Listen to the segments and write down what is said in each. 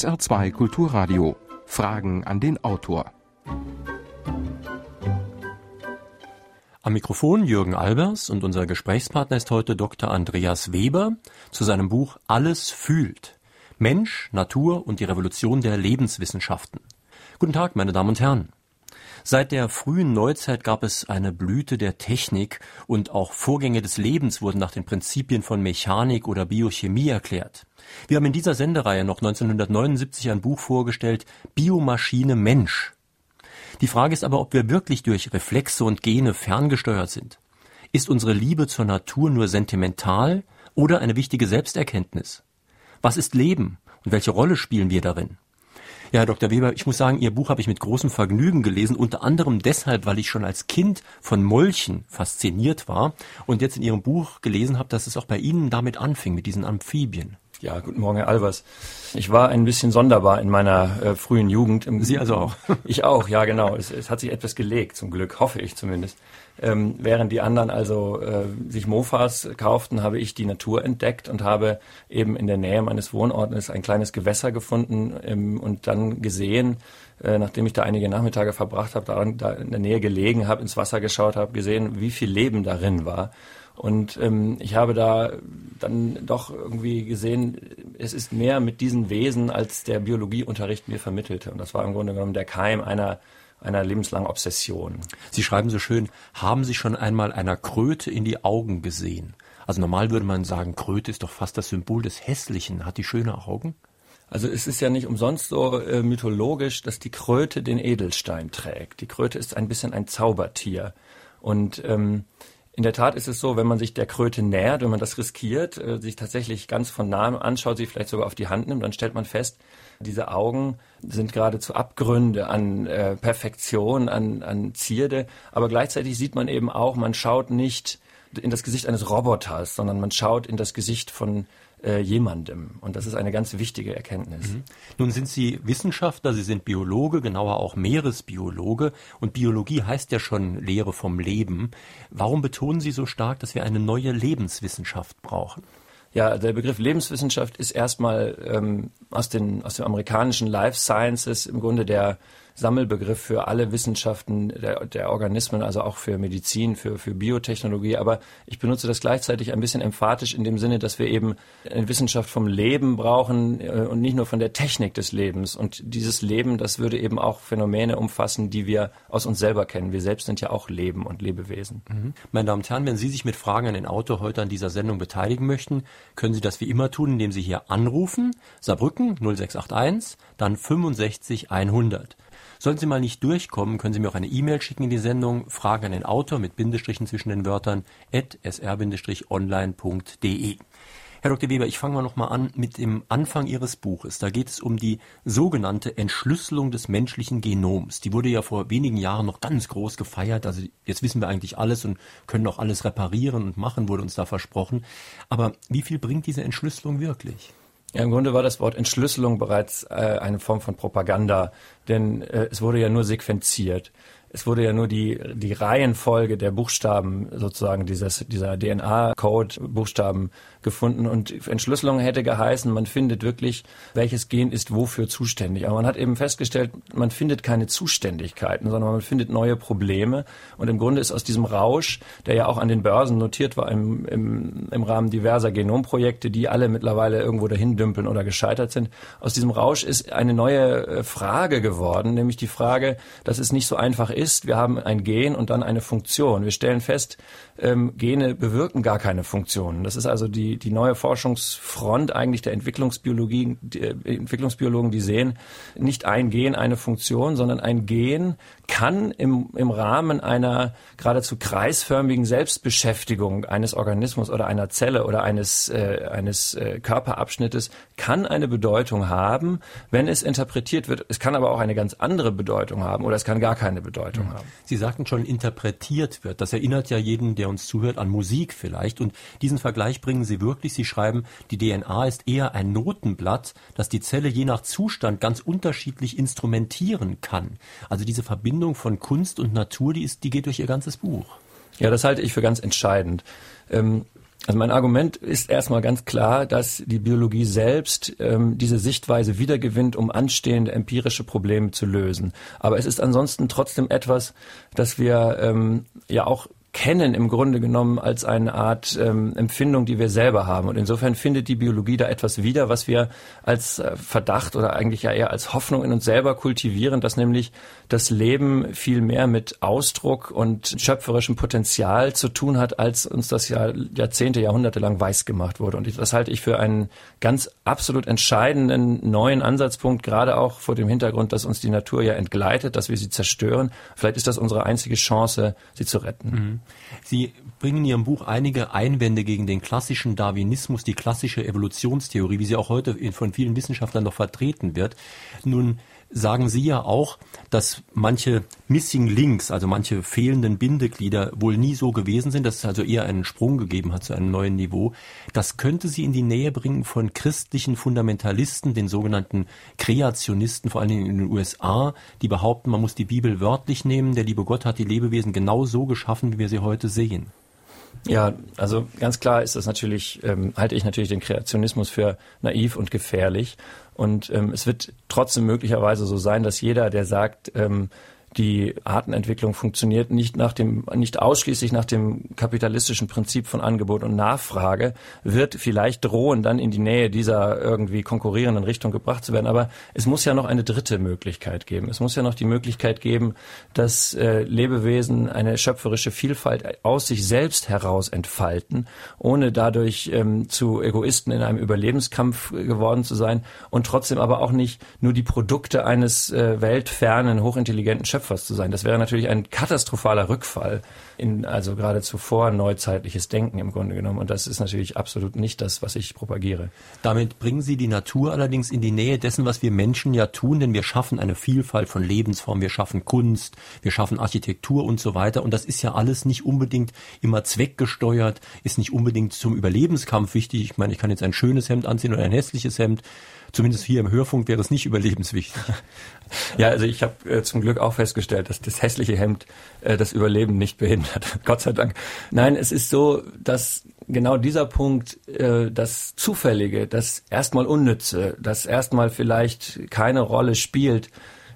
SR2 Kulturradio. Fragen an den Autor. Am Mikrofon Jürgen Albers und unser Gesprächspartner ist heute Dr. Andreas Weber zu seinem Buch Alles fühlt. Mensch, Natur und die Revolution der Lebenswissenschaften. Guten Tag, meine Damen und Herren. Seit der frühen Neuzeit gab es eine Blüte der Technik und auch Vorgänge des Lebens wurden nach den Prinzipien von Mechanik oder Biochemie erklärt. Wir haben in dieser Sendereihe noch 1979 ein Buch vorgestellt, Biomaschine Mensch. Die Frage ist aber, ob wir wirklich durch Reflexe und Gene ferngesteuert sind. Ist unsere Liebe zur Natur nur sentimental oder eine wichtige Selbsterkenntnis? Was ist Leben und welche Rolle spielen wir darin? Ja, Herr Dr. Weber, ich muss sagen, Ihr Buch habe ich mit großem Vergnügen gelesen, unter anderem deshalb, weil ich schon als Kind von Molchen fasziniert war und jetzt in Ihrem Buch gelesen habe, dass es auch bei Ihnen damit anfing, mit diesen Amphibien. Ja, guten Morgen, Herr Albers. Ich war ein bisschen sonderbar in meiner äh, frühen Jugend. Sie also auch? ich auch, ja genau. Es, es, hat sich etwas gelegt, zum Glück, hoffe ich zumindest. Ähm, während die anderen also äh, sich Mofas kauften, habe ich die Natur entdeckt und habe eben in der Nähe meines Wohnortes ein kleines Gewässer gefunden ähm, und dann gesehen, äh, nachdem ich da einige Nachmittage verbracht habe, da, in der Nähe gelegen habe, ins Wasser geschaut habe, gesehen, wie viel Leben darin war. Und ähm, ich habe da dann doch irgendwie gesehen, es ist mehr mit diesen Wesen, als der Biologieunterricht mir vermittelte. Und das war im Grunde genommen der Keim einer einer lebenslangen Obsession. Sie schreiben so schön, haben Sie schon einmal einer Kröte in die Augen gesehen? Also normal würde man sagen, Kröte ist doch fast das Symbol des Hässlichen. Hat die schöne Augen? Also es ist ja nicht umsonst so äh, mythologisch, dass die Kröte den Edelstein trägt. Die Kröte ist ein bisschen ein Zaubertier. Und ähm, in der Tat ist es so, wenn man sich der Kröte nähert, wenn man das riskiert, äh, sich tatsächlich ganz von nahem anschaut, sie vielleicht sogar auf die Hand nimmt, dann stellt man fest, diese Augen sind geradezu Abgründe an äh, Perfektion, an, an Zierde, aber gleichzeitig sieht man eben auch, man schaut nicht in das Gesicht eines Roboters, sondern man schaut in das Gesicht von äh, jemandem. Und das ist eine ganz wichtige Erkenntnis. Mhm. Nun sind Sie Wissenschaftler, Sie sind Biologe, genauer auch Meeresbiologe. Und Biologie heißt ja schon Lehre vom Leben. Warum betonen Sie so stark, dass wir eine neue Lebenswissenschaft brauchen? Ja, der Begriff Lebenswissenschaft ist erstmal ähm, aus, den, aus dem amerikanischen Life Sciences im Grunde der Sammelbegriff für alle Wissenschaften der, der Organismen, also auch für Medizin, für, für Biotechnologie. Aber ich benutze das gleichzeitig ein bisschen emphatisch in dem Sinne, dass wir eben eine Wissenschaft vom Leben brauchen äh, und nicht nur von der Technik des Lebens. Und dieses Leben, das würde eben auch Phänomene umfassen, die wir aus uns selber kennen. Wir selbst sind ja auch Leben und Lebewesen. Mhm. Meine Damen und Herren, wenn Sie sich mit Fragen an den Autor heute an dieser Sendung beteiligen möchten, können Sie das wie immer tun, indem Sie hier anrufen. Saarbrücken 0681, dann 65 100. Sollten Sie mal nicht durchkommen, können Sie mir auch eine E-Mail schicken in die Sendung, Fragen an den Autor mit Bindestrichen zwischen den Wörtern at sr-online.de. Herr Dr. Weber, ich fange mal nochmal an mit dem Anfang Ihres Buches. Da geht es um die sogenannte Entschlüsselung des menschlichen Genoms. Die wurde ja vor wenigen Jahren noch ganz groß gefeiert. Also jetzt wissen wir eigentlich alles und können auch alles reparieren und machen, wurde uns da versprochen. Aber wie viel bringt diese Entschlüsselung wirklich? Ja, im Grunde war das Wort Entschlüsselung bereits äh, eine Form von Propaganda, denn äh, es wurde ja nur sequenziert es wurde ja nur die, die Reihenfolge der Buchstaben sozusagen dieses, dieser DNA-Code Buchstaben gefunden und Entschlüsselung hätte geheißen, man findet wirklich, welches Gen ist wofür zuständig. Aber man hat eben festgestellt, man findet keine Zuständigkeiten, sondern man findet neue Probleme und im Grunde ist aus diesem Rausch, der ja auch an den Börsen notiert war im, im, im Rahmen diverser Genomprojekte, die alle mittlerweile irgendwo dahin dümpeln oder gescheitert sind, aus diesem Rausch ist eine neue äh, Frage geworden, nämlich die Frage, dass es nicht so einfach ist, wir haben ein Gen und dann eine Funktion. Wir stellen fest, ähm, Gene bewirken gar keine Funktionen. Das ist also die, die neue Forschungsfront eigentlich der Entwicklungsbiologie, die, äh, Entwicklungsbiologen, die sehen, nicht ein Gen, eine Funktion, sondern ein Gen kann im, im Rahmen einer geradezu kreisförmigen Selbstbeschäftigung eines Organismus oder einer Zelle oder eines, äh, eines äh, Körperabschnittes, kann eine Bedeutung haben, wenn es interpretiert wird. Es kann aber auch eine ganz andere Bedeutung haben oder es kann gar keine Bedeutung mhm. haben. Sie sagten schon, interpretiert wird. Das erinnert ja jeden, der uns zuhört, an Musik vielleicht. Und diesen Vergleich bringen Sie wirklich. Sie schreiben, die DNA ist eher ein Notenblatt, das die Zelle je nach Zustand ganz unterschiedlich instrumentieren kann. Also diese Verbindung von Kunst und Natur, die, ist, die geht durch Ihr ganzes Buch. Ja, das halte ich für ganz entscheidend. Ähm, Also mein Argument ist erstmal ganz klar, dass die Biologie selbst ähm, diese Sichtweise wiedergewinnt, um anstehende empirische Probleme zu lösen. Aber es ist ansonsten trotzdem etwas, das wir ähm, ja auch kennen im Grunde genommen als eine Art ähm, Empfindung, die wir selber haben. Und insofern findet die Biologie da etwas wieder, was wir als äh, Verdacht oder eigentlich ja eher als Hoffnung in uns selber kultivieren, dass nämlich das Leben viel mehr mit Ausdruck und schöpferischem Potenzial zu tun hat, als uns das ja Jahrzehnte, Jahrhunderte lang weiß gemacht wurde. Und das halte ich für einen ganz absolut entscheidenden neuen Ansatzpunkt, gerade auch vor dem Hintergrund, dass uns die Natur ja entgleitet, dass wir sie zerstören. Vielleicht ist das unsere einzige Chance, sie zu retten. Mhm. Sie bringen in Ihrem Buch einige Einwände gegen den klassischen Darwinismus, die klassische Evolutionstheorie, wie sie auch heute von vielen Wissenschaftlern noch vertreten wird. Nun sagen Sie ja auch, dass manche Missing Links, also manche fehlenden Bindeglieder wohl nie so gewesen sind, dass es also eher einen Sprung gegeben hat zu einem neuen Niveau. Das könnte Sie in die Nähe bringen von christlichen Fundamentalisten, den sogenannten Kreationisten, vor allen Dingen in den USA, die behaupten, man muss die Bibel wörtlich nehmen, der liebe Gott hat die Lebewesen genau so geschaffen, wie wir sie heute sehen. Ja, also ganz klar ist das natürlich, ähm, halte ich natürlich den Kreationismus für naiv und gefährlich. Und ähm, es wird trotzdem möglicherweise so sein, dass jeder, der sagt, ähm, die Artenentwicklung funktioniert nicht nach dem, nicht ausschließlich nach dem kapitalistischen Prinzip von Angebot und Nachfrage, wird vielleicht drohen, dann in die Nähe dieser irgendwie konkurrierenden Richtung gebracht zu werden. Aber es muss ja noch eine dritte Möglichkeit geben. Es muss ja noch die Möglichkeit geben, dass äh, Lebewesen eine schöpferische Vielfalt aus sich selbst heraus entfalten, ohne dadurch ähm, zu Egoisten in einem Überlebenskampf geworden zu sein und trotzdem aber auch nicht nur die Produkte eines äh, weltfernen, hochintelligenten Schöpfers Schöpfers zu sein. Das wäre natürlich ein katastrophaler Rückfall in also geradezu vor neuzeitliches Denken im Grunde genommen. Und das ist natürlich absolut nicht das, was ich propagiere. Damit bringen Sie die Natur allerdings in die Nähe dessen, was wir Menschen ja tun, denn wir schaffen eine Vielfalt von Lebensformen, wir schaffen Kunst, wir schaffen Architektur und so weiter. Und das ist ja alles nicht unbedingt immer zweckgesteuert, ist nicht unbedingt zum Überlebenskampf wichtig. Ich meine, ich kann jetzt ein schönes Hemd anziehen oder ein hässliches Hemd. Zumindest hier im Hörfunk wäre es nicht überlebenswichtig. Ja, also ich habe äh, zum Glück auch festgestellt, dass das hässliche Hemd äh, das Überleben nicht behindert. Gott sei Dank. Nein, es ist so, dass genau dieser Punkt, äh, das Zufällige, das erstmal Unnütze, das erstmal vielleicht keine Rolle spielt,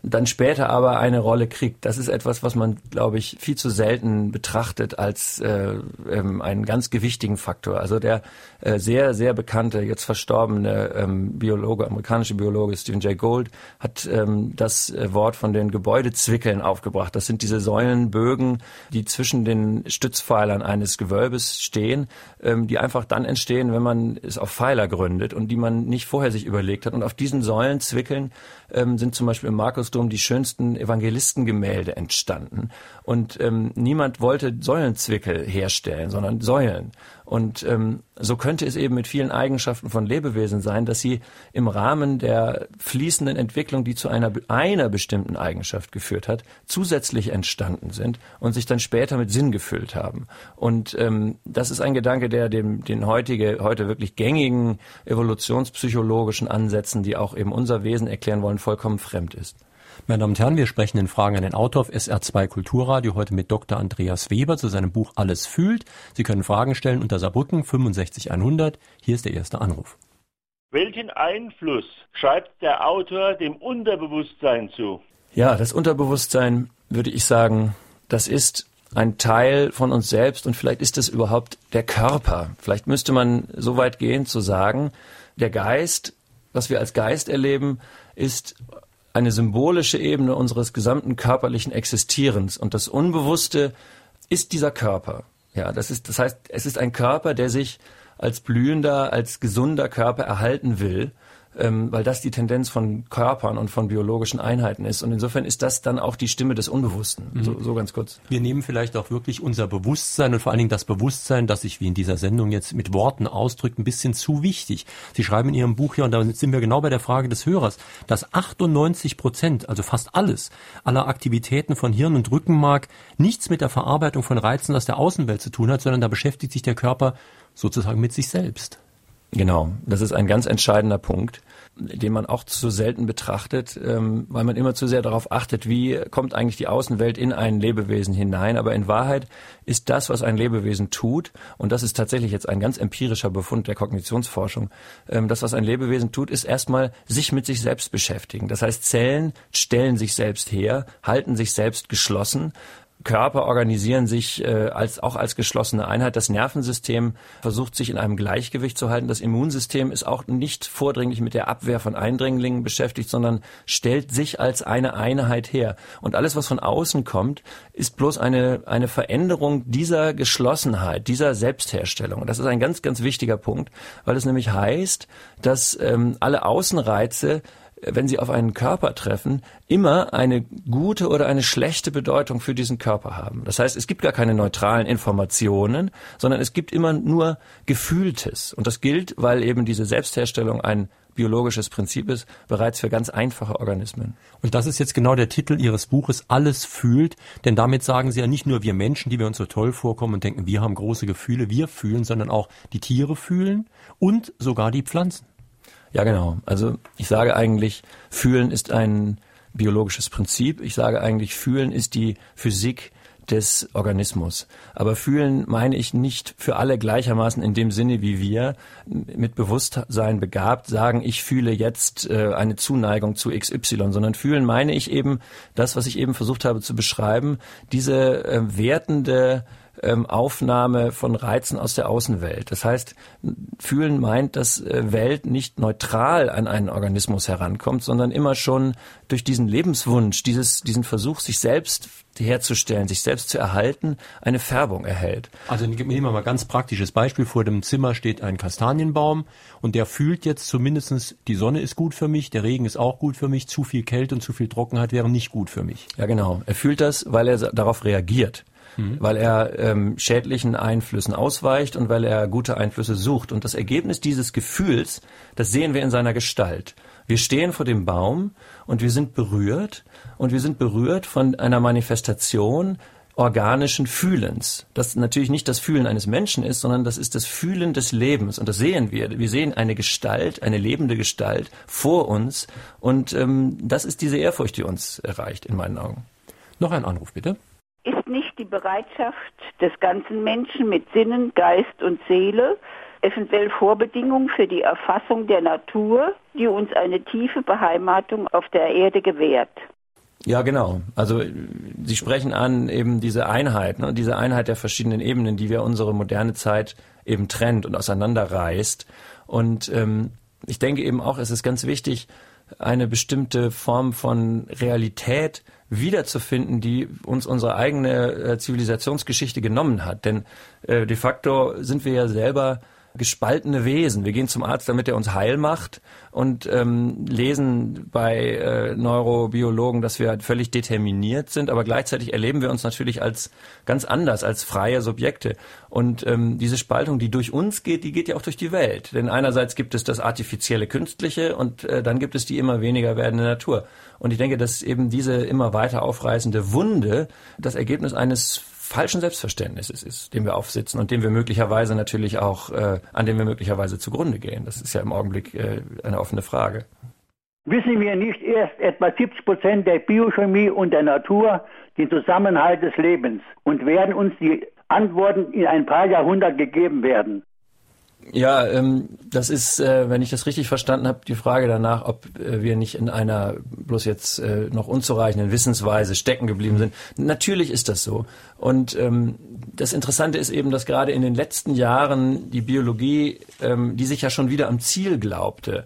dann später aber eine Rolle kriegt. Das ist etwas, was man, glaube ich, viel zu selten betrachtet als äh, ähm, einen ganz gewichtigen Faktor. Also der äh, sehr, sehr bekannte, jetzt verstorbene ähm, Biologe, amerikanische Biologe Stephen Jay Gould hat ähm, das äh, Wort von den Gebäudezwickeln aufgebracht. Das sind diese Säulenbögen, die zwischen den Stützpfeilern eines Gewölbes stehen, ähm, die einfach dann entstehen, wenn man es auf Pfeiler gründet und die man nicht vorher sich überlegt hat. Und auf diesen Säulenzwickeln ähm, sind zum Beispiel im Markusdom die schönsten Evangelistengemälde entstanden. Und ähm, niemand wollte Säulenzwickel herstellen, sondern Säulen. Und ähm, so könnte es eben mit vielen Eigenschaften von Lebewesen sein, dass sie im Rahmen der fließenden Entwicklung, die zu einer, einer bestimmten Eigenschaft geführt hat, zusätzlich entstanden sind und sich dann später mit Sinn gefüllt haben. Und ähm, das ist ein Gedanke, der dem, den heutige, heute wirklich gängigen evolutionspsychologischen Ansätzen, die auch eben unser Wesen erklären wollen, vollkommen fremd ist. Meine Damen und Herren, wir sprechen in Fragen an den Autor auf SR2 Kulturradio heute mit Dr. Andreas Weber zu seinem Buch Alles fühlt. Sie können Fragen stellen unter Saarbrücken 65100. Hier ist der erste Anruf. Welchen Einfluss schreibt der Autor dem Unterbewusstsein zu? Ja, das Unterbewusstsein würde ich sagen, das ist ein Teil von uns selbst und vielleicht ist es überhaupt der Körper. Vielleicht müsste man so weit gehen zu sagen, der Geist, was wir als Geist erleben, ist eine symbolische Ebene unseres gesamten körperlichen Existierens. Und das Unbewusste ist dieser Körper. Ja, das ist, das heißt, es ist ein Körper, der sich als blühender, als gesunder Körper erhalten will ähm, weil das die Tendenz von Körpern und von biologischen Einheiten ist. Und insofern ist das dann auch die Stimme des Unbewussten. Mhm. So, so ganz kurz. Wir nehmen vielleicht auch wirklich unser Bewusstsein und vor allen Dingen das Bewusstsein, das sich wie in dieser Sendung jetzt mit Worten ausdrückt, ein bisschen zu wichtig. Sie schreiben in Ihrem Buch hier, und da sind wir genau bei der Frage des Hörers, dass 98 Prozent, also fast alles, aller Aktivitäten von Hirn und Rückenmark nichts mit der Verarbeitung von Reizen aus der Außenwelt zu tun hat, sondern da beschäftigt sich der Körper sozusagen mit sich selbst. Genau, das ist ein ganz entscheidender Punkt den man auch zu selten betrachtet, ähm, weil man immer zu sehr darauf achtet, wie kommt eigentlich die Außenwelt in ein Lebewesen hinein. Aber in Wahrheit ist das, was ein Lebewesen tut, und das ist tatsächlich jetzt ein ganz empirischer Befund der Kognitionsforschung, ähm, das, was ein Lebewesen tut, ist erstmal sich mit sich selbst beschäftigen. Das heißt, Zellen stellen sich selbst her, halten sich selbst geschlossen, Körper organisieren sich äh, als, auch als geschlossene Einheit. Das Nervensystem versucht sich in einem Gleichgewicht zu halten. Das Immunsystem ist auch nicht vordringlich mit der Abwehr von Eindringlingen beschäftigt, sondern stellt sich als eine Einheit her. Und alles, was von außen kommt, ist bloß eine, eine Veränderung dieser Geschlossenheit, dieser Selbstherstellung. Das ist ein ganz, ganz wichtiger Punkt, weil es nämlich heißt, dass ähm, alle Außenreize wenn sie auf einen Körper treffen, immer eine gute oder eine schlechte Bedeutung für diesen Körper haben. Das heißt, es gibt gar keine neutralen Informationen, sondern es gibt immer nur Gefühltes. Und das gilt, weil eben diese Selbstherstellung ein biologisches Prinzip ist, bereits für ganz einfache Organismen. Und das ist jetzt genau der Titel Ihres Buches, Alles fühlt, denn damit sagen Sie ja nicht nur wir Menschen, die wir uns so toll vorkommen und denken, wir haben große Gefühle, wir fühlen, sondern auch die Tiere fühlen und sogar die Pflanzen. Ja, genau. Also ich sage eigentlich, fühlen ist ein biologisches Prinzip. Ich sage eigentlich, fühlen ist die Physik des Organismus. Aber fühlen meine ich nicht für alle gleichermaßen in dem Sinne, wie wir mit Bewusstsein begabt sagen, ich fühle jetzt äh, eine Zuneigung zu XY, sondern fühlen meine ich eben das, was ich eben versucht habe zu beschreiben, diese äh, wertende ähm, Aufnahme von Reizen aus der Außenwelt. Das heißt, fühlen meint, dass äh, Welt nicht neutral an einen Organismus herankommt, sondern immer schon durch diesen Lebenswunsch, dieses, diesen Versuch, sich selbst herzustellen, sich selbst zu erhalten, eine Färbung erhält. Also nehmen wir mal ganz praktisches Beispiel. Vor dem Zimmer steht ein Kastanienbaum und der fühlt jetzt zumindestens die Sonne ist gut für mich, der Regen ist auch gut für mich, zu viel Kälte und zu viel Trockenheit wären nicht gut für mich. Ja, genau. Er fühlt das, weil er darauf reagiert mhm. weil er ähm, schädlichen Einflüssen ausweicht und weil er gute Einflüsse sucht. Und das Ergebnis dieses Gefühls, das sehen wir in seiner Gestalt. Wir stehen vor dem Baum und wir sind berührt und wir sind berührt von einer Manifestation organischen Fühlens. Das natürlich nicht das Fühlen eines Menschen ist, sondern das ist das Fühlen des Lebens. Und das sehen wir. Wir sehen eine Gestalt, eine lebende Gestalt vor uns. Und ähm, das ist diese Ehrfurcht, die uns erreicht, in meinen Augen. Noch ein Anruf, bitte die Bereitschaft des ganzen Menschen mit Sinnen, Geist und Seele eventuell Vorbedingung für die Erfassung der Natur, die uns eine tiefe Beheimatung auf der Erde gewährt. Ja, genau. Also Sie sprechen an eben diese Einheit, ne? diese Einheit der verschiedenen Ebenen, die wir unsere moderne Zeit eben trennt und auseinanderreißt. Und ähm, ich denke eben auch, es ist ganz wichtig, eine bestimmte Form von Realität wiederzufinden, die uns unsere eigene äh, Zivilisationsgeschichte genommen hat. Denn äh, de facto sind wir ja selber gespaltene Wesen. Wir gehen zum Arzt, damit er uns heil macht und ähm, lesen bei äh, Neurobiologen, dass wir halt völlig determiniert sind, aber gleichzeitig erleben wir uns natürlich als ganz anders, als freie Subjekte. Und ähm, diese Spaltung, die durch uns geht, die geht ja auch durch die Welt. Denn einerseits gibt es das artifizielle Künstliche und äh, dann gibt es die immer weniger werdende Natur. Und ich denke, dass eben diese immer weiter aufreißende Wunde das Ergebnis eines falschen Selbstverständnisses ist, dem wir aufsitzen und dem wir möglicherweise natürlich auch, äh, an dem wir möglicherweise zugrunde gehen. Das ist ja im Augenblick äh, eine offene Frage. Wissen wir nicht erst etwa 70 Prozent der Biochemie und der Natur den Zusammenhalt des Lebens und werden uns die Antworten in ein paar Jahrhunderten gegeben werden? Ja, ähm, das ist, äh, wenn ich das richtig verstanden habe, die Frage danach, ob äh, wir nicht in einer bloß jetzt äh, noch unzureichenden Wissensweise stecken geblieben sind. Natürlich ist das so. Und ähm, das Interessante ist eben, dass gerade in den letzten Jahren die Biologie, ähm, die sich ja schon wieder am Ziel glaubte,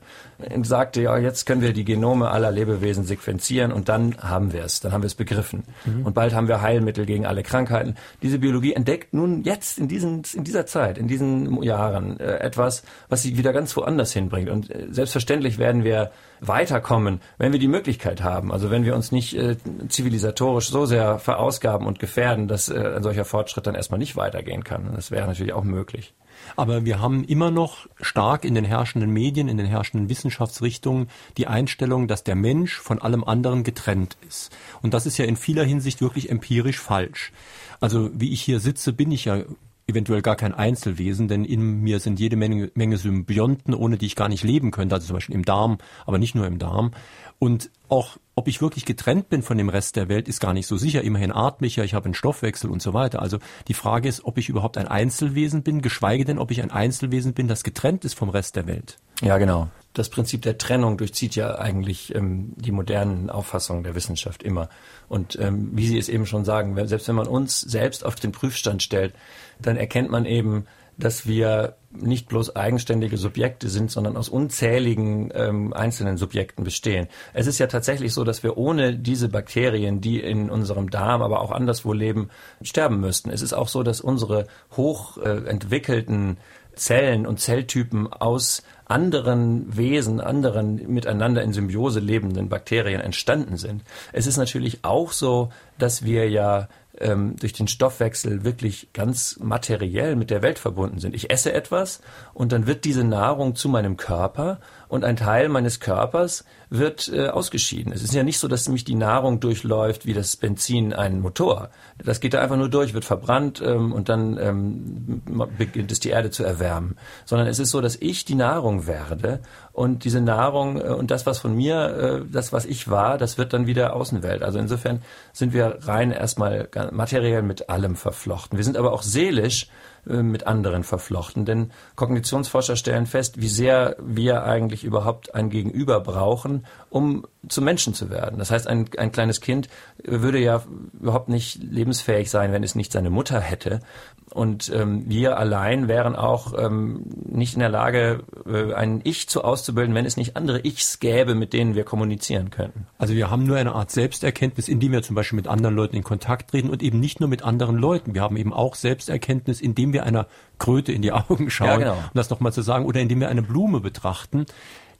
sagte, ja, jetzt können wir die Genome aller Lebewesen sequenzieren und dann haben wir es, dann haben wir es begriffen. Mhm. Und bald haben wir Heilmittel gegen alle Krankheiten. Diese Biologie entdeckt nun jetzt in, diesen, in dieser Zeit, in diesen Jahren äh, etwas, was sie wieder ganz woanders hinbringt. Und äh, selbstverständlich werden wir weiterkommen, wenn wir die Möglichkeit haben. Also wenn wir uns nicht äh, zivilisatorisch so sehr verausgaben und gefährden, dass äh, ein solcher Fortschritt dann erstmal nicht weitergehen kann. Das wäre natürlich auch möglich. Aber wir haben immer noch stark in den herrschenden Medien, in den herrschenden Wissenschaftsrichtungen die Einstellung, dass der Mensch von allem anderen getrennt ist. Und das ist ja in vieler Hinsicht wirklich empirisch falsch. Also wie ich hier sitze, bin ich ja eventuell gar kein Einzelwesen, denn in mir sind jede Menge, Menge Symbionten, ohne die ich gar nicht leben könnte, also zum Beispiel im Darm, aber nicht nur im Darm. Und auch, ob ich wirklich getrennt bin von dem Rest der Welt, ist gar nicht so sicher. Immerhin atme ich ja, ich habe einen Stoffwechsel und so weiter. Also die Frage ist, ob ich überhaupt ein Einzelwesen bin, geschweige denn, ob ich ein Einzelwesen bin, das getrennt ist vom Rest der Welt. Ja, genau. Das Prinzip der Trennung durchzieht ja eigentlich ähm, die modernen Auffassungen der Wissenschaft immer. Und ähm, wie Sie es eben schon sagen, selbst wenn man uns selbst auf den Prüfstand stellt, dann erkennt man eben, dass wir nicht bloß eigenständige Subjekte sind, sondern aus unzähligen ähm, einzelnen Subjekten bestehen. Es ist ja tatsächlich so, dass wir ohne diese Bakterien, die in unserem Darm, aber auch anderswo leben, sterben müssten. Es ist auch so, dass unsere hochentwickelten äh, Zellen und Zelltypen aus anderen Wesen, anderen miteinander in Symbiose lebenden Bakterien entstanden sind. Es ist natürlich auch so, dass wir ja ähm, durch den Stoffwechsel wirklich ganz materiell mit der Welt verbunden sind. Ich esse etwas und dann wird diese Nahrung zu meinem Körper und ein Teil meines Körpers wird äh, ausgeschieden. Es ist ja nicht so, dass nämlich die Nahrung durchläuft wie das Benzin einen Motor. Das geht da einfach nur durch, wird verbrannt ähm, und dann ähm, beginnt es die Erde zu erwärmen. Sondern es ist so, dass ich die Nahrung werde und diese Nahrung äh, und das, was von mir, äh, das, was ich war, das wird dann wieder Außenwelt. Also insofern sind wir rein erstmal materiell mit allem verflochten. Wir sind aber auch seelisch mit anderen verflochten. Denn Kognitionsforscher stellen fest, wie sehr wir eigentlich überhaupt ein Gegenüber brauchen, um zum Menschen zu werden. Das heißt, ein, ein kleines Kind würde ja überhaupt nicht lebensfähig sein, wenn es nicht seine Mutter hätte. Und ähm, wir allein wären auch ähm, nicht in der Lage, äh, ein Ich zu auszubilden, wenn es nicht andere Ichs gäbe, mit denen wir kommunizieren könnten. Also wir haben nur eine Art Selbsterkenntnis, indem wir zum Beispiel mit anderen Leuten in Kontakt treten und eben nicht nur mit anderen Leuten. Wir haben eben auch Selbsterkenntnis, indem wir einer Kröte in die Augen schauen, ja, genau. um das nochmal zu sagen, oder indem wir eine Blume betrachten.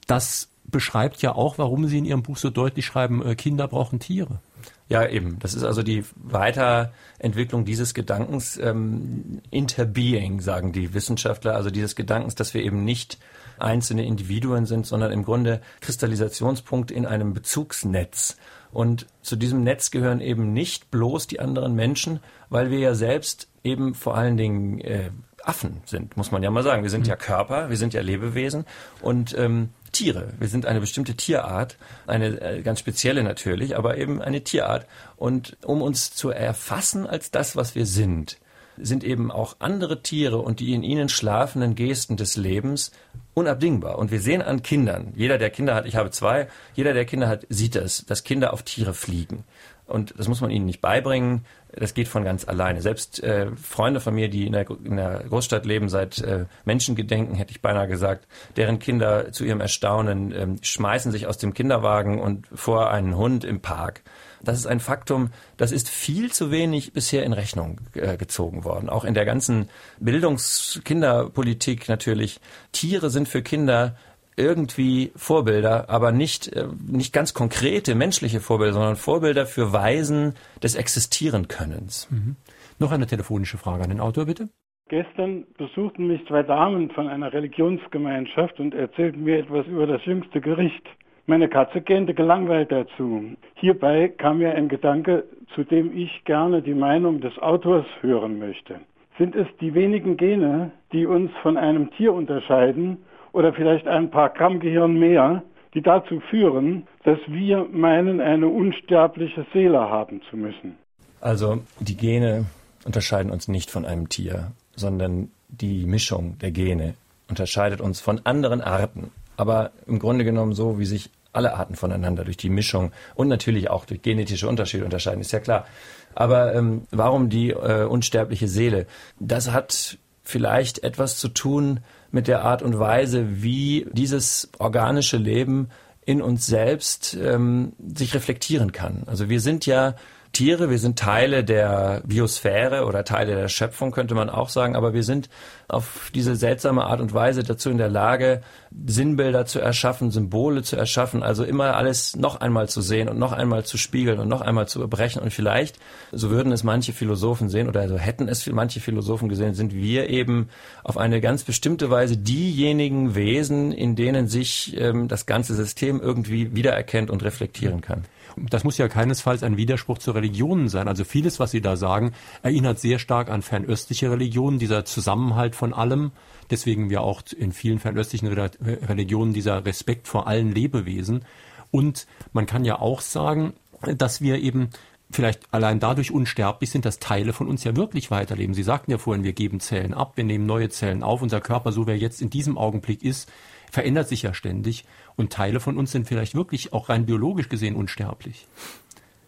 Das beschreibt ja auch, warum Sie in Ihrem Buch so deutlich schreiben, äh, Kinder brauchen Tiere. Ja, eben. Das ist also die Weiterentwicklung dieses Gedankens, ähm, Interbeing, sagen die Wissenschaftler, also dieses Gedankens, dass wir eben nicht einzelne Individuen sind, sondern im Grunde Kristallisationspunkt in einem Bezugsnetz. Und zu diesem Netz gehören eben nicht bloß die anderen Menschen, weil wir ja selbst eben vor allen Dingen äh, Affen sind, muss man ja mal sagen. Wir sind mhm. ja Körper, wir sind ja Lebewesen und ähm, Tiere. Wir sind eine bestimmte Tierart, eine äh, ganz spezielle natürlich, aber eben eine Tierart. Und um uns zu erfassen als das, was wir sind, sind eben auch andere Tiere und die in ihnen schlafenden Gesten des Lebens unabdingbar. Und wir sehen an Kindern, jeder, der Kinder hat, ich habe zwei, jeder, der Kinder hat, sieht es, dass Kinder auf Tiere fliegen. Und das muss man ihnen nicht beibringen. Das geht von ganz alleine. Selbst äh, Freunde von mir, die in der, in der Großstadt leben, seit äh, Menschengedenken, hätte ich beinahe gesagt, deren Kinder zu ihrem Erstaunen äh, schmeißen sich aus dem Kinderwagen und vor einen Hund im Park. Das ist ein Faktum, das ist viel zu wenig bisher in Rechnung äh, gezogen worden. Auch in der ganzen Bildungskinderpolitik natürlich. Tiere sind für Kinder irgendwie Vorbilder, aber nicht, äh, nicht ganz konkrete menschliche Vorbilder, sondern Vorbilder für Weisen des Existierenkönnens. Mhm. Noch eine telefonische Frage an den Autor, bitte. Gestern besuchten mich zwei Damen von einer Religionsgemeinschaft und erzählten mir etwas über das jüngste Gericht. Meine Katze gähnte gelangweilt dazu. Hierbei kam mir ein Gedanke, zu dem ich gerne die Meinung des Autors hören möchte. Sind es die wenigen Gene, die uns von einem Tier unterscheiden, oder vielleicht ein paar Gramm Gehirn mehr, die dazu führen, dass wir meinen, eine unsterbliche Seele haben zu müssen. Also die Gene unterscheiden uns nicht von einem Tier, sondern die Mischung der Gene unterscheidet uns von anderen Arten. Aber im Grunde genommen so, wie sich alle Arten voneinander durch die Mischung und natürlich auch durch genetische Unterschiede unterscheiden, ist ja klar. Aber ähm, warum die äh, unsterbliche Seele? Das hat vielleicht etwas zu tun mit der Art und Weise, wie dieses organische Leben in uns selbst ähm, sich reflektieren kann. Also wir sind ja Tiere, wir sind Teile der Biosphäre oder Teile der Schöpfung, könnte man auch sagen, aber wir sind auf diese seltsame Art und Weise dazu in der Lage, Sinnbilder zu erschaffen, Symbole zu erschaffen, also immer alles noch einmal zu sehen und noch einmal zu spiegeln und noch einmal zu erbrechen. Und vielleicht, so würden es manche Philosophen sehen oder so hätten es manche Philosophen gesehen, sind wir eben auf eine ganz bestimmte Weise diejenigen Wesen, in denen sich ähm, das ganze System irgendwie wiedererkennt und reflektieren kann. Das muss ja keinesfalls ein Widerspruch zu Religionen sein. Also vieles, was Sie da sagen, erinnert sehr stark an fernöstliche Religionen, dieser Zusammenhalt von allem. Deswegen wir auch in vielen fernöstlichen Religionen dieser Respekt vor allen Lebewesen. Und man kann ja auch sagen, dass wir eben vielleicht allein dadurch unsterblich sind, dass Teile von uns ja wirklich weiterleben. Sie sagten ja vorhin, wir geben Zellen ab, wir nehmen neue Zellen auf. Unser Körper, so wie er jetzt in diesem Augenblick ist, verändert sich ja ständig. Und Teile von uns sind vielleicht wirklich auch rein biologisch gesehen unsterblich.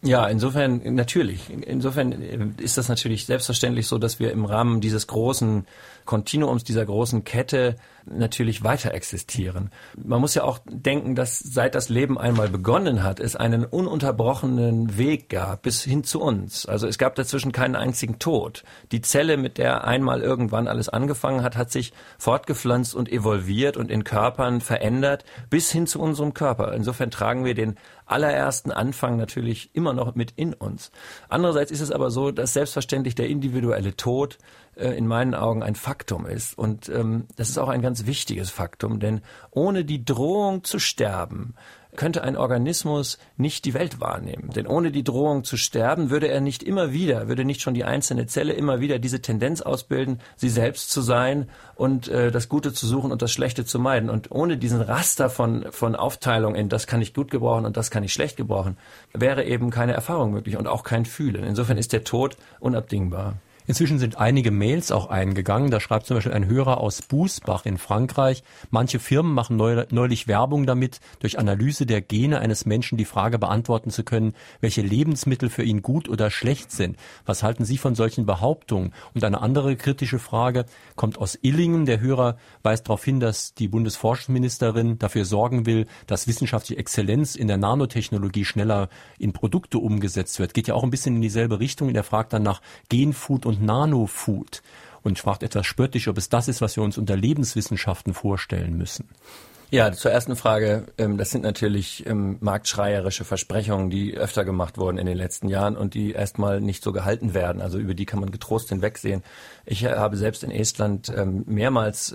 Ja, insofern natürlich. Insofern äh, ist das natürlich selbstverständlich so, dass wir im Rahmen dieses großen Kontinuums, dieser großen Kette natürlich weiter existieren. Man muss ja auch denken, dass seit das Leben einmal begonnen hat, es einen ununterbrochenen Weg gab bis hin zu uns. Also es gab dazwischen keinen einzigen Tod. Die Zelle, mit der einmal irgendwann alles angefangen hat, hat sich fortgepflanzt und evolviert und in Körpern verändert bis hin zu unserem Körper. Insofern tragen wir den allerersten Anfang natürlich immer noch mit in uns. Andererseits ist es aber so, dass selbstverständlich der individuelle Tod äh, in meinen Augen ein Faktum ist. Und ähm, das ist auch ein ganz wichtiges Faktum, denn ohne die Drohung zu sterben, könnte ein Organismus nicht die Welt wahrnehmen. Denn ohne die Drohung zu sterben, würde er nicht immer wieder, würde nicht schon die einzelne Zelle immer wieder diese Tendenz ausbilden, sie selbst zu sein und äh, das Gute zu suchen und das Schlechte zu meiden. Und ohne diesen Raster von, von Aufteilung in das kann ich gut gebrauchen und das kann ich schlecht gebrauchen, wäre eben keine Erfahrung möglich und auch kein Fühlen. Insofern ist der Tod unabdingbar. Inzwischen sind einige Mails auch eingegangen. Da schreibt zum Beispiel ein Hörer aus Bußbach in Frankreich. Manche Firmen machen neulich Werbung damit, durch Analyse der Gene eines Menschen die Frage beantworten zu können, welche Lebensmittel für ihn gut oder schlecht sind. Was halten Sie von solchen Behauptungen? Und eine andere kritische Frage kommt aus Illingen. Der Hörer weist darauf hin, dass die Bundesforschungsministerin dafür sorgen will, dass wissenschaftliche Exzellenz in der Nanotechnologie schneller in Produkte umgesetzt wird. Geht ja auch ein bisschen in dieselbe Richtung. Er fragt dann nach Genfood und Nanofood und fragt etwas spöttisch, ob es das ist, was wir uns unter Lebenswissenschaften vorstellen müssen. Ja, zur ersten Frage. Ähm, das sind natürlich ähm, marktschreierische Versprechungen, die öfter gemacht wurden in den letzten Jahren und die erstmal nicht so gehalten werden. Also über die kann man getrost hinwegsehen. Ich habe selbst in Estland ähm, mehrmals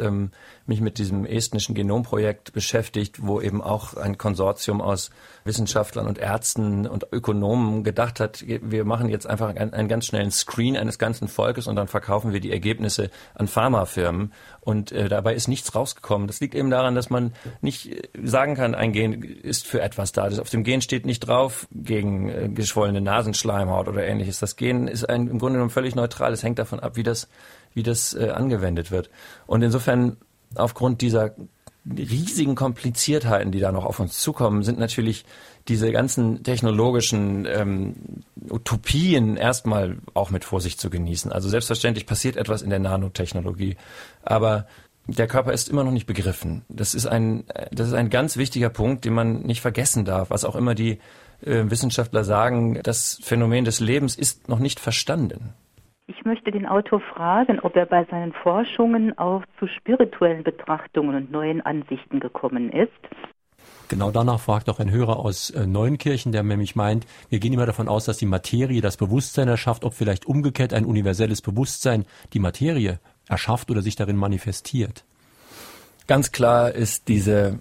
mich mit diesem estnischen Genomprojekt beschäftigt, wo eben auch ein Konsortium aus Wissenschaftlern und Ärzten und Ökonomen gedacht hat, wir machen jetzt einfach einen, einen ganz schnellen Screen eines ganzen Volkes und dann verkaufen wir die Ergebnisse an Pharmafirmen. Und äh, dabei ist nichts rausgekommen. Das liegt eben daran, dass man nicht äh, sagen kann, ein Gen ist für etwas da. Das auf dem Gen steht nicht drauf gegen äh, geschwollene Nasenschleimhaut oder ähnliches. Das Gen ist ein, im Grunde genommen völlig neutral. Es hängt davon ab, wie das, wie das äh, angewendet wird. Und insofern aufgrund dieser riesigen Kompliziertheiten, die da noch auf uns zukommen, sind natürlich diese ganzen technologischen ähm, Utopien erstmal auch mit Vorsicht zu genießen. Also selbstverständlich passiert etwas in der Nanotechnologie, aber der Körper ist immer noch nicht begriffen. Das ist ein, das ist ein ganz wichtiger Punkt, den man nicht vergessen darf. Was auch immer die äh, Wissenschaftler sagen, das Phänomen des Lebens ist noch nicht verstanden. Ich möchte den Autor fragen, ob er bei seinen Forschungen auch zu spirituellen Betrachtungen und neuen Ansichten gekommen ist. Genau danach fragt auch ein Hörer aus äh, Neunkirchen, der nämlich meint, wir gehen immer davon aus, dass die Materie das Bewusstsein erschafft, ob vielleicht umgekehrt ein universelles Bewusstsein die Materie erschafft oder sich darin manifestiert. Ganz klar ist diese,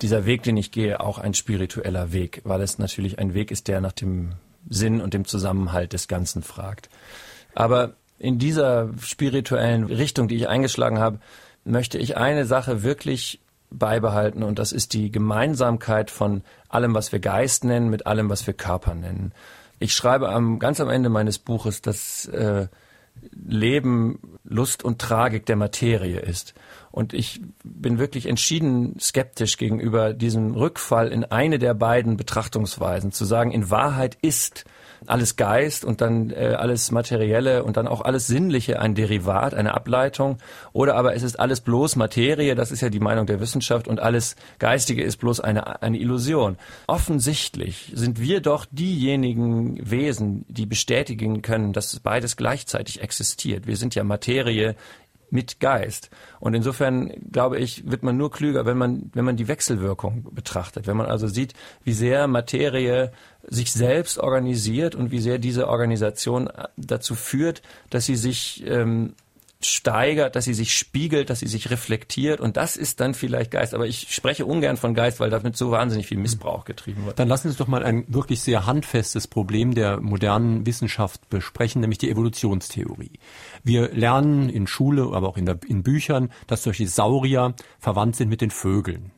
dieser Weg, den ich gehe, auch ein spiritueller Weg, weil es natürlich ein Weg ist, der nach dem Sinn und dem Zusammenhalt des Ganzen fragt. Aber in dieser spirituellen Richtung, die ich eingeschlagen habe, möchte ich eine Sache wirklich beibehalten und das ist die Gemeinsamkeit von allem, was wir Geist nennen, mit allem, was wir Körper nennen. Ich schreibe am, ganz am Ende meines Buches, dass äh, Leben Lust und Tragik der Materie ist. Und ich bin wirklich entschieden skeptisch gegenüber diesem Rückfall in eine der beiden Betrachtungsweisen, zu sagen, in Wahrheit ist alles Geist und dann äh, alles Materielle und dann auch alles Sinnliche ein Derivat, eine Ableitung. Oder aber es ist alles bloß Materie, das ist ja die Meinung der Wissenschaft, und alles Geistige ist bloß eine, eine Illusion. Offensichtlich sind wir doch diejenigen Wesen, die bestätigen können, dass beides gleichzeitig existiert. Wir sind ja Materie mit Geist. Und insofern, glaube ich, wird man nur klüger, wenn man, wenn man die Wechselwirkung betrachtet. Wenn man also sieht, wie sehr Materie sich selbst organisiert und wie sehr diese Organisation dazu führt, dass sie sich ähm, steigert, dass sie sich spiegelt, dass sie sich reflektiert und das ist dann vielleicht Geist. Aber ich spreche ungern von Geist, weil damit so wahnsinnig viel Missbrauch getrieben wird. Dann lassen Sie uns doch mal ein wirklich sehr handfestes Problem der modernen Wissenschaft besprechen, nämlich die Evolutionstheorie. Wir lernen in Schule, aber auch in, der, in Büchern, dass solche Saurier verwandt sind mit den Vögeln.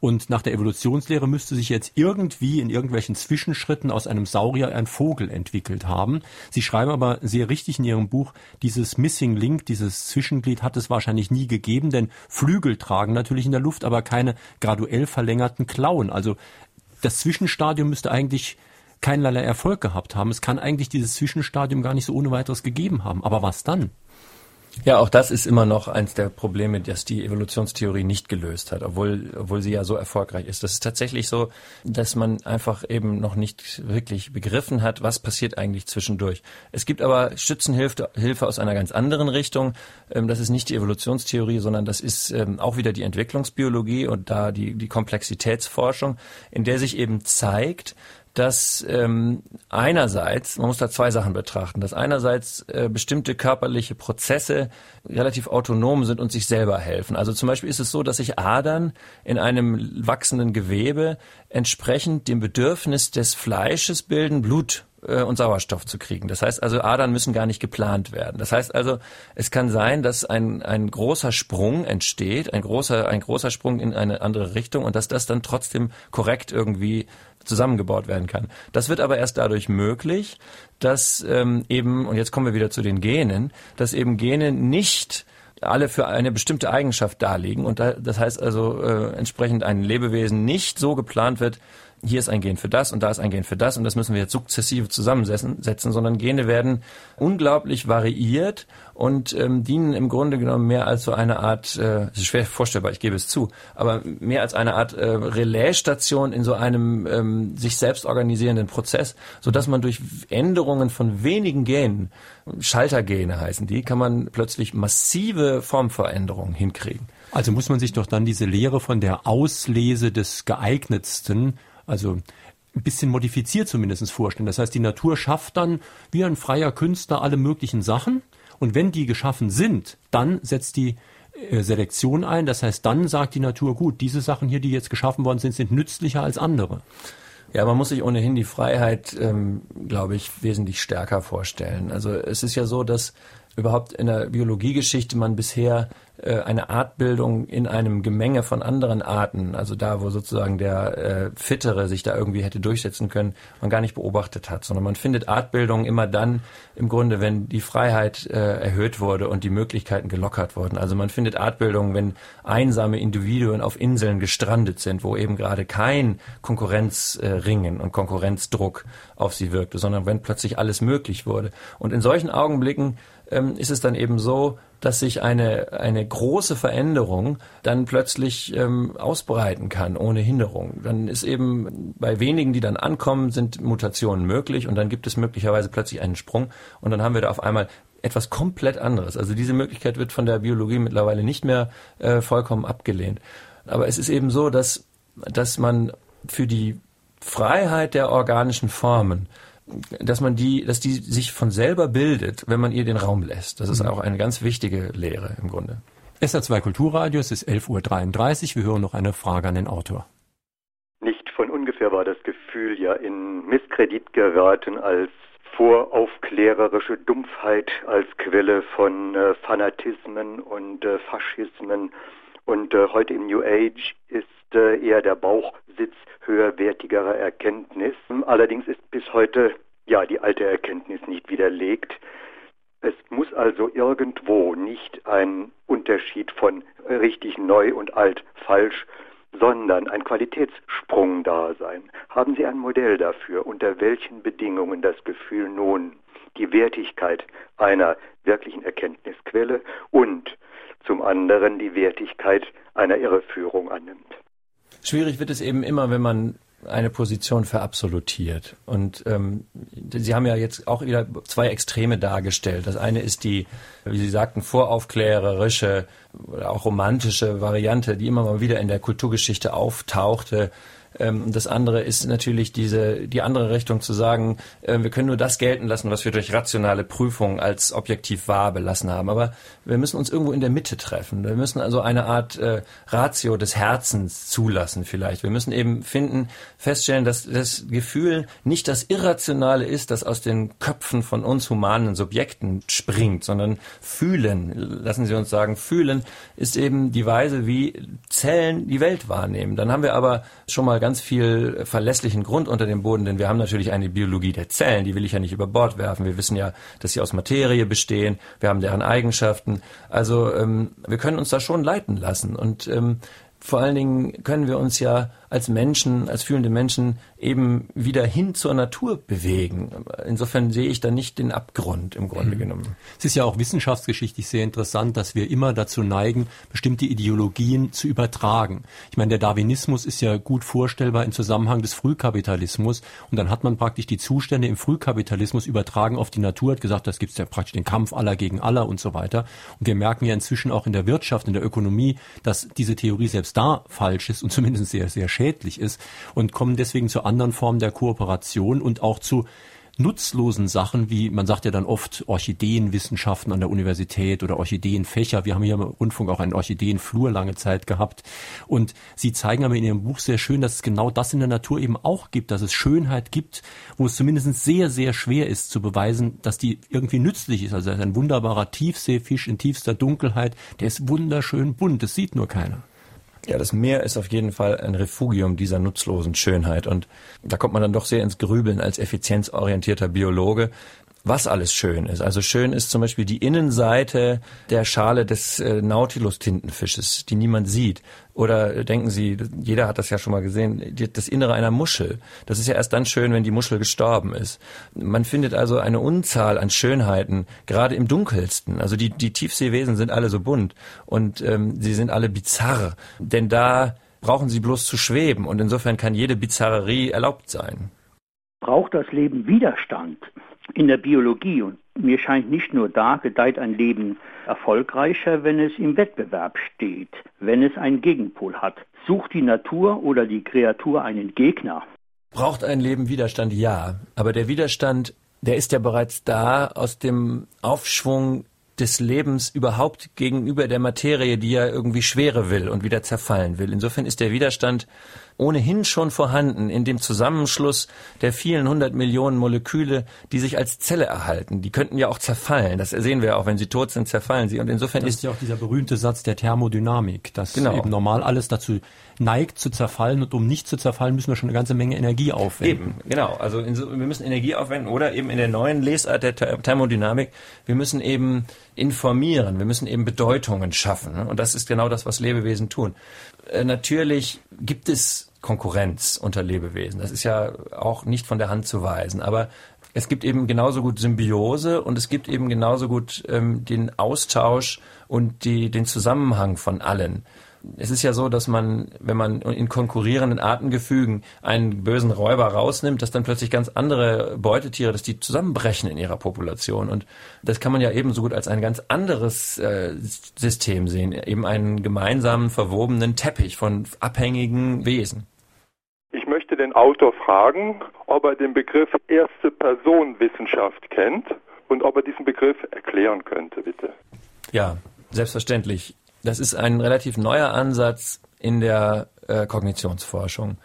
Und nach der Evolutionslehre müsste sich jetzt irgendwie in irgendwelchen Zwischenschritten aus einem Saurier ein Vogel entwickelt haben. Sie schreiben aber sehr richtig in Ihrem Buch, dieses Missing Link, dieses Zwischenglied hat es wahrscheinlich nie gegeben, denn Flügel tragen natürlich in der Luft, aber keine graduell verlängerten Klauen. Also das Zwischenstadium müsste eigentlich keinerlei Erfolg gehabt haben. Es kann eigentlich dieses Zwischenstadium gar nicht so ohne weiteres gegeben haben. Aber was dann? Ja, auch das ist immer noch eins der Probleme, dass die Evolutionstheorie nicht gelöst hat, obwohl, obwohl sie ja so erfolgreich ist. Das ist tatsächlich so, dass man einfach eben noch nicht wirklich begriffen hat, was passiert eigentlich zwischendurch. Es gibt aber Stützenhilfe Hilfe aus einer ganz anderen Richtung. Ähm, das ist nicht die Evolutionstheorie, sondern das ist ähm, auch wieder die Entwicklungsbiologie und da die, die Komplexitätsforschung, in der sich eben zeigt, dass ähm, einerseits, man muss da zwei Sachen betrachten, dass einerseits äh, bestimmte körperliche Prozesse relativ autonom sind und sich selber helfen. Also zum Beispiel ist es so, dass sich Adern in einem wachsenden Gewebe entsprechend dem Bedürfnis des Fleisches bilden, Blut äh, und Sauerstoff zu kriegen. Das heißt also, Adern müssen gar nicht geplant werden. Das heißt also, es kann sein, dass ein, ein großer Sprung entsteht, ein großer, ein großer Sprung in eine andere Richtung und dass das dann trotzdem korrekt irgendwie zusammengebaut werden kann. Das wird aber erst dadurch möglich, dass ähm, eben, und jetzt kommen wir wieder zu den Genen, dass eben Gene nicht alle für eine bestimmte Eigenschaft darlegen und da, das heißt also äh, entsprechend ein Lebewesen nicht so geplant wird, hier ist ein Gen für das und da ist ein Gen für das und das müssen wir jetzt sukzessive zusammensetzen, sondern Gene werden unglaublich variiert und ähm, dienen im Grunde genommen mehr als so eine Art, äh, ist schwer vorstellbar, ich gebe es zu, aber mehr als eine Art äh, Relaisstation in so einem ähm, sich selbst organisierenden Prozess, so dass man durch Änderungen von wenigen Genen, Schaltergene heißen die, kann man plötzlich massive Formveränderungen hinkriegen. Also muss man sich doch dann diese Lehre von der Auslese des geeignetsten also ein bisschen modifiziert zumindest vorstellen. Das heißt, die Natur schafft dann wie ein freier Künstler alle möglichen Sachen und wenn die geschaffen sind, dann setzt die äh, Selektion ein. Das heißt, dann sagt die Natur, gut, diese Sachen hier, die jetzt geschaffen worden sind, sind nützlicher als andere. Ja, man muss sich ohnehin die Freiheit, ähm, glaube ich, wesentlich stärker vorstellen. Also es ist ja so, dass überhaupt in der Biologiegeschichte man bisher eine Artbildung in einem Gemenge von anderen Arten, also da, wo sozusagen der äh, Fittere sich da irgendwie hätte durchsetzen können, man gar nicht beobachtet hat, sondern man findet Artbildung immer dann im Grunde, wenn die Freiheit äh, erhöht wurde und die Möglichkeiten gelockert wurden. Also man findet Artbildung, wenn einsame Individuen auf Inseln gestrandet sind, wo eben gerade kein Konkurrenzringen äh, und Konkurrenzdruck auf sie wirkte, sondern wenn plötzlich alles möglich wurde. Und in solchen Augenblicken ähm, ist es dann eben so, dass sich eine, eine große Veränderung dann plötzlich ähm, ausbreiten kann, ohne Hinderung. Dann ist eben bei wenigen, die dann ankommen, sind Mutationen möglich und dann gibt es möglicherweise plötzlich einen Sprung und dann haben wir da auf einmal etwas komplett anderes. Also diese Möglichkeit wird von der Biologie mittlerweile nicht mehr äh, vollkommen abgelehnt. Aber es ist eben so, dass, dass man für die Freiheit der organischen Formen dass man die, dass die sich von selber bildet, wenn man ihr den Raum lässt. Das ist mhm. auch eine ganz wichtige Lehre im Grunde. SR2 Kulturradio, es ist 11.33 Uhr. Wir hören noch eine Frage an den Autor. Nicht von ungefähr war das Gefühl ja in Misskredit geraten als voraufklärerische Dumpfheit, als Quelle von äh, Fanatismen und äh, Faschismen. Und äh, heute im New Age ist äh, eher der Bauchsitz höherwertigerer Erkenntnis. Allerdings ist bis heute ja die alte Erkenntnis nicht widerlegt. Es muss also irgendwo nicht ein Unterschied von richtig neu und alt falsch, sondern ein Qualitätssprung da sein. Haben Sie ein Modell dafür, unter welchen Bedingungen das Gefühl nun die Wertigkeit einer wirklichen Erkenntnisquelle und zum anderen die Wertigkeit einer Irreführung annimmt? Schwierig wird es eben immer, wenn man eine Position verabsolutiert. Und ähm, Sie haben ja jetzt auch wieder zwei Extreme dargestellt. Das eine ist die, wie Sie sagten, voraufklärerische oder auch romantische Variante, die immer mal wieder in der Kulturgeschichte auftauchte, Ähm, das andere ist natürlich diese, die andere Richtung zu sagen, äh, wir können nur das gelten lassen, was wir durch rationale Prüfung als objektiv wahr belassen haben. Aber wir müssen uns irgendwo in der Mitte treffen. Wir müssen also eine Art äh, Ratio des Herzens zulassen vielleicht. Wir müssen eben finden, feststellen, dass das Gefühl nicht das Irrationale ist, das aus den Köpfen von uns humanen Subjekten springt, sondern fühlen, lassen Sie uns sagen, fühlen ist eben die Weise, wie Zellen die Welt wahrnehmen. Dann haben wir aber schon mal ganz viel verlässlichen Grund unter dem Boden, denn wir haben natürlich eine Biologie der Zellen, die will ich ja nicht über Bord werfen. Wir wissen ja, dass sie aus Materie bestehen, wir haben deren Eigenschaften. Also ähm, wir können uns da schon leiten lassen und ähm, vor allen Dingen können wir uns ja als Menschen, als fühlende Menschen eben wieder hin zur Natur bewegen. Insofern sehe ich da nicht den Abgrund im Grunde mhm. genommen. Es ist ja auch wissenschaftsgeschichtlich sehr interessant, dass wir immer dazu neigen, bestimmte Ideologien zu übertragen. Ich meine, der Darwinismus ist ja gut vorstellbar im Zusammenhang des Frühkapitalismus und dann hat man praktisch die Zustände im Frühkapitalismus übertragen auf die Natur, hat gesagt, das gibt es ja praktisch den Kampf aller gegen aller und so weiter. Und wir merken ja inzwischen auch in der Wirtschaft, in der Ökonomie, dass diese Theorie selbst da falsch ist und zumindest sehr, sehr schädlich ist und kommen deswegen zu anderen Formen der Kooperation und auch zu nutzlosen Sachen, wie man sagt ja dann oft Orchideenwissenschaften an der Universität oder Orchideenfächer. Wir haben hier im Rundfunk auch einen Orchideenflur lange Zeit gehabt. Und Sie zeigen aber in Ihrem Buch sehr schön, dass es genau das in der Natur eben auch gibt, dass es Schönheit gibt, wo es zumindest sehr, sehr schwer ist zu beweisen, dass die irgendwie nützlich ist. Also ein wunderbarer Tiefseefisch in tiefster Dunkelheit, der ist wunderschön bunt, das sieht nur keiner. Ja, das Meer ist auf jeden Fall ein Refugium dieser nutzlosen Schönheit. Und da kommt man dann doch sehr ins Grübeln als effizienzorientierter Biologe was alles schön ist. Also schön ist zum Beispiel die Innenseite der Schale des äh, Nautilus-Tintenfisches, die niemand sieht. Oder denken Sie, jeder hat das ja schon mal gesehen, das Innere einer Muschel. Das ist ja erst dann schön, wenn die Muschel gestorben ist. Man findet also eine Unzahl an Schönheiten, gerade im Dunkelsten. Also die, die Tiefseewesen sind alle so bunt und ähm, sie sind alle bizarr. Denn da brauchen sie bloß zu schweben und insofern kann jede Bizarrerie erlaubt sein. Braucht das Leben Widerstand? In der Biologie. Und mir scheint nicht nur da gedeiht ein Leben erfolgreicher, wenn es im Wettbewerb steht, wenn es einen Gegenpol hat. Sucht die Natur oder die Kreatur einen Gegner? Braucht ein Leben Widerstand? Ja. Aber der Widerstand, der ist ja bereits da aus dem Aufschwung des Lebens überhaupt gegenüber der Materie, die ja irgendwie Schwere will und wieder zerfallen will. Insofern ist der Widerstand ohnehin schon vorhanden in dem Zusammenschluss der vielen hundert Millionen Moleküle, die sich als Zelle erhalten. Die könnten ja auch zerfallen. Das sehen wir auch, wenn sie tot sind, zerfallen sie. Und insofern das ist ja auch dieser berühmte Satz der Thermodynamik, dass genau. eben normal alles dazu neigt zu zerfallen und um nicht zu zerfallen, müssen wir schon eine ganze Menge Energie aufwenden. Eben, genau. Also wir müssen Energie aufwenden oder eben in der neuen Lesart der Thermodynamik, wir müssen eben informieren, wir müssen eben Bedeutungen schaffen. Und das ist genau das, was Lebewesen tun. Äh, natürlich gibt es Konkurrenz unter Lebewesen. Das ist ja auch nicht von der Hand zu weisen. Aber es gibt eben genauso gut Symbiose und es gibt eben genauso gut ähm, den Austausch und die, den Zusammenhang von allen es ist ja so, dass man, wenn man in konkurrierenden Artengefügen einen bösen Räuber rausnimmt, dass dann plötzlich ganz andere Beutetiere, dass die zusammenbrechen in ihrer Population. Und das kann man ja ebenso gut als ein ganz anderes äh, System sehen, eben einen gemeinsamen, verwobenen Teppich von abhängigen Wesen. Ich möchte den Autor fragen, ob er den Begriff erste Person Wissenschaft kennt und ob er diesen Begriff erklären könnte, bitte. Ja, selbstverständlich. Das ist ein relativ neuer Ansatz in der äh, Kognitionsforschung.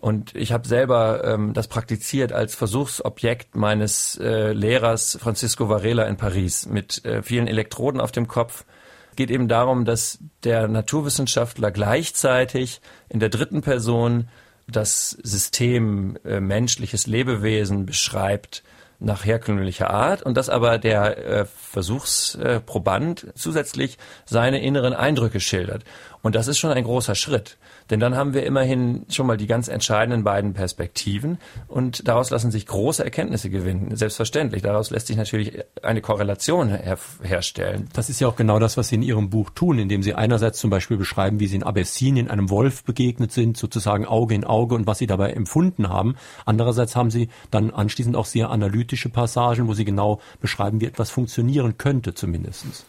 Und ich habe selber ähm, das praktiziert als Versuchsobjekt meines äh, Lehrers Francisco Varela in Paris mit äh, vielen Elektroden auf dem Kopf. Es geht eben darum, dass der Naturwissenschaftler gleichzeitig in der dritten Person das System äh, menschliches Lebewesen beschreibt, nach herkömmlicher Art und dass aber der äh, Versuchsproband zusätzlich seine inneren Eindrücke schildert. Und das ist schon ein großer Schritt. Denn dann haben wir immerhin schon mal die ganz entscheidenden beiden Perspektiven und daraus lassen sich große Erkenntnisse gewinnen. Selbstverständlich. Daraus lässt sich natürlich eine Korrelation her herstellen. Das ist ja auch genau das, was Sie in Ihrem Buch tun, indem Sie einerseits zum Beispiel beschreiben, wie Sie in Abessinien einem Wolf begegnet sind, sozusagen Auge in Auge und was Sie dabei empfunden haben. Andererseits haben Sie dann anschließend auch sehr analytische Passagen, wo Sie genau beschreiben, wie etwas funktionieren könnte zumindestens.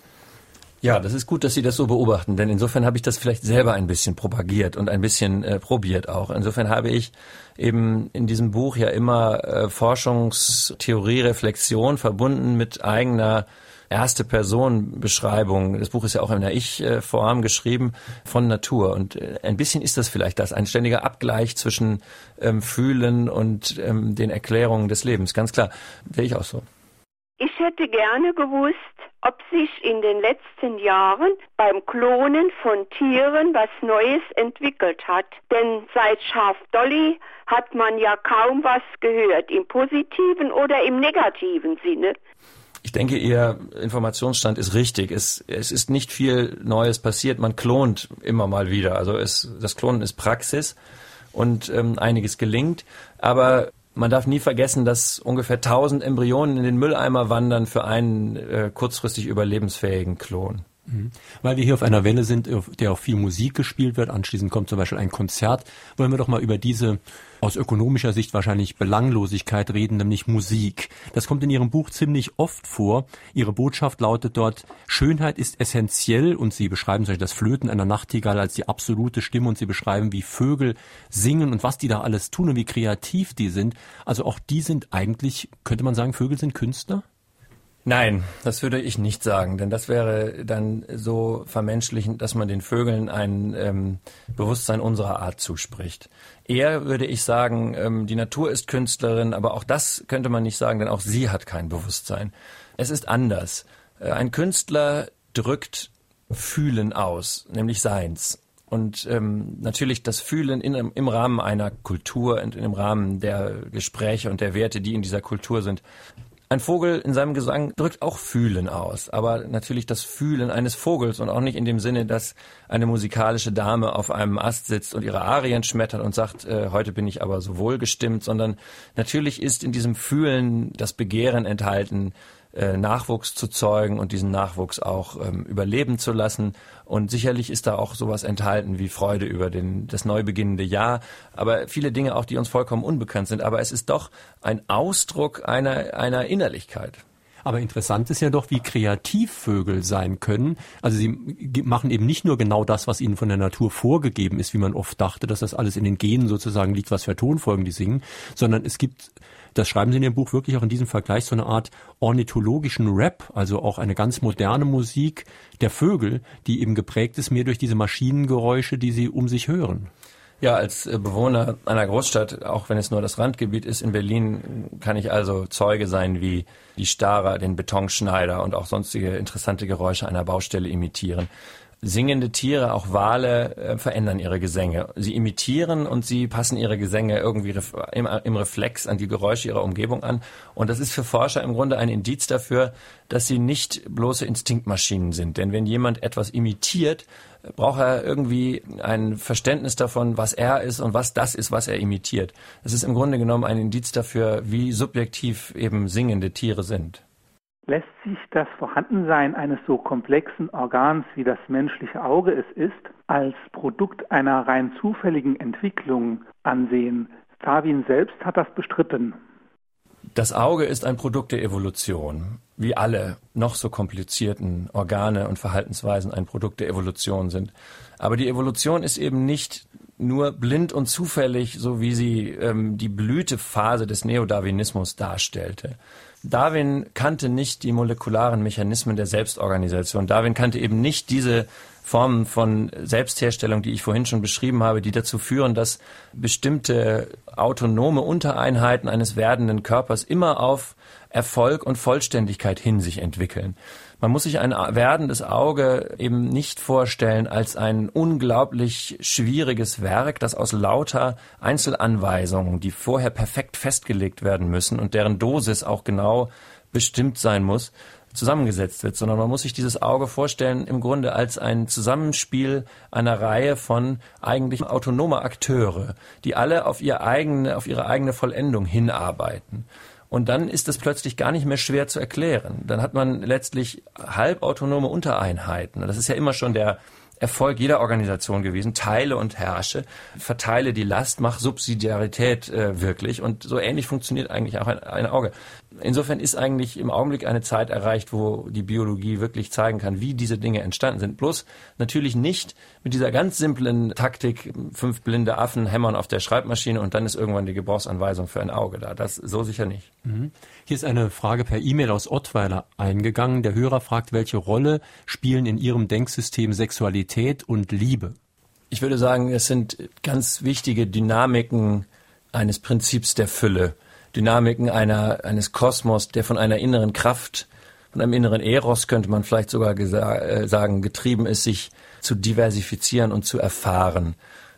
Ja, das ist gut, dass Sie das so beobachten, denn insofern habe ich das vielleicht selber ein bisschen propagiert und ein bisschen äh, probiert auch. Insofern habe ich eben in diesem Buch ja immer äh, Forschungstheorie, Reflexion verbunden mit eigener erste Person Beschreibung. Das Buch ist ja auch in der Ich-Form geschrieben von Natur. Und äh, ein bisschen ist das vielleicht das, ein ständiger Abgleich zwischen ähm, Fühlen und ähm, den Erklärungen des Lebens. Ganz klar, sehe ich auch so. Ich hätte gerne gewusst, ob sich in den letzten Jahren beim Klonen von Tieren was Neues entwickelt hat. Denn seit Schaf Dolly hat man ja kaum was gehört, im positiven oder im negativen Sinne. Ich denke, Ihr Informationsstand ist richtig. Es, es ist nicht viel Neues passiert. Man klont immer mal wieder. Also es, das Klonen ist Praxis und ähm, einiges gelingt. Aber man darf nie vergessen, dass ungefähr 1000 Embryonen in den Mülleimer wandern für einen äh, kurzfristig überlebensfähigen Klon. Mhm. Weil wir hier auf einer Welle sind, auf der auch viel Musik gespielt wird. Anschließend kommt zum Beispiel ein Konzert. Wollen wir doch mal über diese aus ökonomischer Sicht wahrscheinlich Belanglosigkeit reden, nämlich Musik. Das kommt in Ihrem Buch ziemlich oft vor. Ihre Botschaft lautet dort, Schönheit ist essentiell und Sie beschreiben zum Beispiel das Flöten einer Nachtigall als die absolute Stimme und Sie beschreiben, wie Vögel singen und was die da alles tun und wie kreativ die sind. Also auch die sind eigentlich, könnte man sagen, Vögel sind Künstler? Nein, das würde ich nicht sagen, denn das wäre dann so vermenschlichend, dass man den Vögeln ein ähm, Bewusstsein unserer Art zuspricht. Eher würde ich sagen, ähm, die Natur ist Künstlerin, aber auch das könnte man nicht sagen, denn auch sie hat kein Bewusstsein. Es ist anders. Äh, ein Künstler drückt Fühlen aus, nämlich Seins. Und ähm, natürlich das Fühlen in, im Rahmen einer Kultur und im Rahmen der Gespräche und der Werte, die in dieser Kultur sind, ein Vogel in seinem Gesang drückt auch Fühlen aus, aber natürlich das Fühlen eines Vogels und auch nicht in dem Sinne, dass eine musikalische Dame auf einem Ast sitzt und ihre Arien schmettert und sagt, äh, heute bin ich aber so wohlgestimmt, sondern natürlich ist in diesem Fühlen das Begehren enthalten, äh, Nachwuchs zu zeugen und diesen Nachwuchs auch ähm, überleben zu lassen. Und sicherlich ist da auch sowas enthalten wie Freude über den, das neu beginnende Jahr, aber viele Dinge auch, die uns vollkommen unbekannt sind. Aber es ist doch ein Ausdruck einer, einer Innerlichkeit. Aber interessant ist ja doch, wie kreativ Vögel sein können. Also sie machen eben nicht nur genau das, was ihnen von der Natur vorgegeben ist, wie man oft dachte, dass das alles in den Genen sozusagen liegt, was für Tonfolgen die singen, sondern es gibt das schreiben Sie in Ihrem Buch wirklich auch in diesem Vergleich so eine Art ornithologischen Rap, also auch eine ganz moderne Musik der Vögel, die eben geprägt ist mehr durch diese Maschinengeräusche, die Sie um sich hören. Ja, als äh, Bewohner einer Großstadt, auch wenn es nur das Randgebiet ist in Berlin, kann ich also Zeuge sein, wie die Starer den Betonschneider und auch sonstige interessante Geräusche einer Baustelle imitieren singende Tiere, auch Wale, äh, verändern ihre Gesänge. Sie imitieren und sie passen ihre Gesänge irgendwie ref im, im, Reflex an die Geräusche ihrer Umgebung an. Und das ist für Forscher im Grunde ein Indiz dafür, dass sie nicht bloße Instinktmaschinen sind. Denn wenn jemand etwas imitiert, braucht er irgendwie ein Verständnis davon, was er ist und was das ist, was er imitiert. Das ist im Grunde genommen ein Indiz dafür, wie subjektiv eben singende Tiere sind lässt sich das Vorhandensein eines so komplexen Organs wie das menschliche Auge es ist, als Produkt einer rein zufälligen Entwicklung ansehen. Darwin selbst hat das bestritten. Das Auge ist ein Produkt der Evolution, wie alle noch so komplizierten Organe und Verhaltensweisen ein Produkt der Evolution sind. Aber die Evolution ist eben nicht nur blind und zufällig, so wie sie ähm, die Blütephase des Neodarwinismus darstellte. Darwin kannte nicht die molekularen Mechanismen der Selbstorganisation. Darwin kannte eben nicht diese Formen von Selbstherstellung, die ich vorhin schon beschrieben habe, die dazu führen, dass bestimmte autonome Untereinheiten eines werdenden Körpers immer auf Erfolg und Vollständigkeit hin sich entwickeln. Man muss sich ein werdendes Auge eben nicht vorstellen als ein unglaublich schwieriges Werk, das aus lauter Einzelanweisungen, die vorher perfekt festgelegt werden müssen und deren Dosis auch genau bestimmt sein muss, zusammengesetzt wird, sondern man muss sich dieses Auge vorstellen im Grunde als ein Zusammenspiel einer Reihe von eigentlich autonomer Akteure, die alle auf ihre eigene, auf ihre eigene Vollendung hinarbeiten. Und dann ist es plötzlich gar nicht mehr schwer zu erklären. Dann hat man letztlich halbautonome Untereinheiten. Das ist ja immer schon der Erfolg jeder Organisation gewesen. Teile und herrsche, verteile die Last, mach Subsidiarität äh, wirklich. Und so ähnlich funktioniert eigentlich auch ein, ein Auge. insofern ist eigentlich im Augenblick eine Zeit erreicht, wo die Biologie wirklich zeigen kann, wie diese Dinge entstanden sind. Bloß natürlich nicht mit dieser ganz simplen Taktik, fünf blinde Affen hämmern auf der Schreibmaschine und dann ist irgendwann die Gebrauchsanweisung für ein Auge da. Das so sicher nicht. Mhm. Hier ist eine Frage per E-Mail aus Ottweiler eingegangen. Der Hörer fragt, welche Rolle spielen in Ihrem Denksystem Sexualität und Liebe? Ich würde sagen, es sind ganz wichtige Dynamiken eines Prinzips der Fülle. Dynamiken einer, eines Kosmos, der von einer inneren Kraft, von einem inneren Eros könnte man vielleicht sogar äh, sagen, getrieben ist, sich zu diversifizieren und zu erfahren.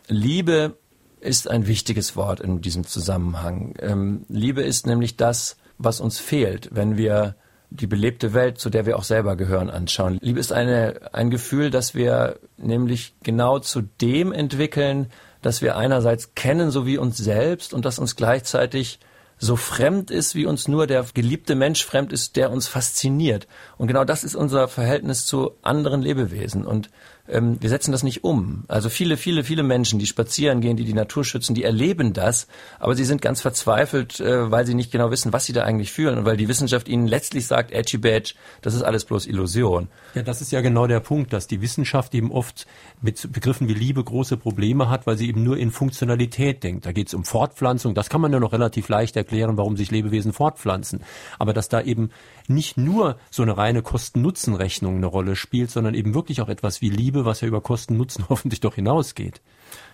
Liebe ist ein wichtiges Wort in diesem Zusammenhang. Ähm, Liebe ist nämlich das, was uns fehlt, wenn wir die belebte Welt, zu der wir auch selber gehören, anschauen. Liebe ist eine, ein Gefühl, das wir nämlich genau zu dem entwickeln, dass wir einerseits kennen, so wie uns selbst und das uns gleichzeitig so fremd ist, wie uns nur der geliebte Mensch fremd ist, der uns fasziniert. Und genau das ist unser Verhältnis zu anderen Lebewesen. Und ähm, wir setzen das nicht um. Also viele, viele, viele Menschen, die spazieren gehen, die die Natur schützen, die erleben das, aber sie sind ganz verzweifelt, äh, weil sie nicht genau wissen, was sie da eigentlich fühlen und weil die Wissenschaft ihnen letztlich sagt, edgy badge, das ist alles bloß Illusion. Ja, das ist ja genau der Punkt, dass die Wissenschaft eben oft mit Begriffen wie Liebe große Probleme hat, weil sie eben nur in Funktionalität denkt. Da geht es um Fortpflanzung, das kann man ja noch relativ leicht erklären, warum sich Lebewesen fortpflanzen. Aber dass da eben nicht nur so eine reine Kosten-Nutzen-Rechnung eine Rolle spielt, sondern eben wirklich auch etwas wie Liebe, was ja über Kosten-Nutzen hoffentlich doch hinausgeht.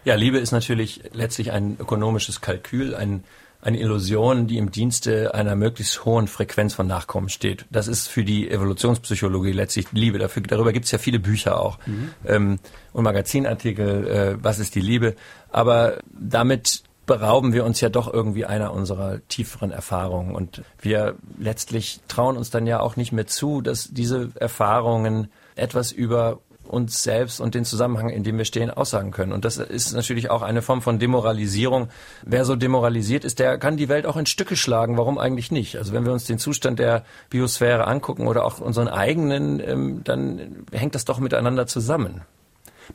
Ja, Liebe ist natürlich letztlich ein ökonomisches Kalkül, ein, eine Illusion, die im Dienste einer möglichst hohen Frequenz von Nachkommen steht. Das ist für die Evolutionspsychologie letztlich Liebe. Dafür, darüber gibt es ja viele Bücher auch mhm. ähm, und Magazinartikel, äh, was ist die Liebe. Aber damit berauben wir uns ja doch irgendwie einer unserer tieferen Erfahrungen. Und wir letztlich trauen uns dann ja auch nicht mehr zu, dass diese Erfahrungen etwas über uns selbst und den Zusammenhang, in dem wir stehen, aussagen können. Und das ist natürlich auch eine Form von Demoralisierung. Wer so demoralisiert ist, der kann die Welt auch in Stücke schlagen. Warum eigentlich nicht? Also wenn wir uns den Zustand der Biosphäre angucken oder auch unseren eigenen, ähm, dann hängt das doch miteinander zusammen.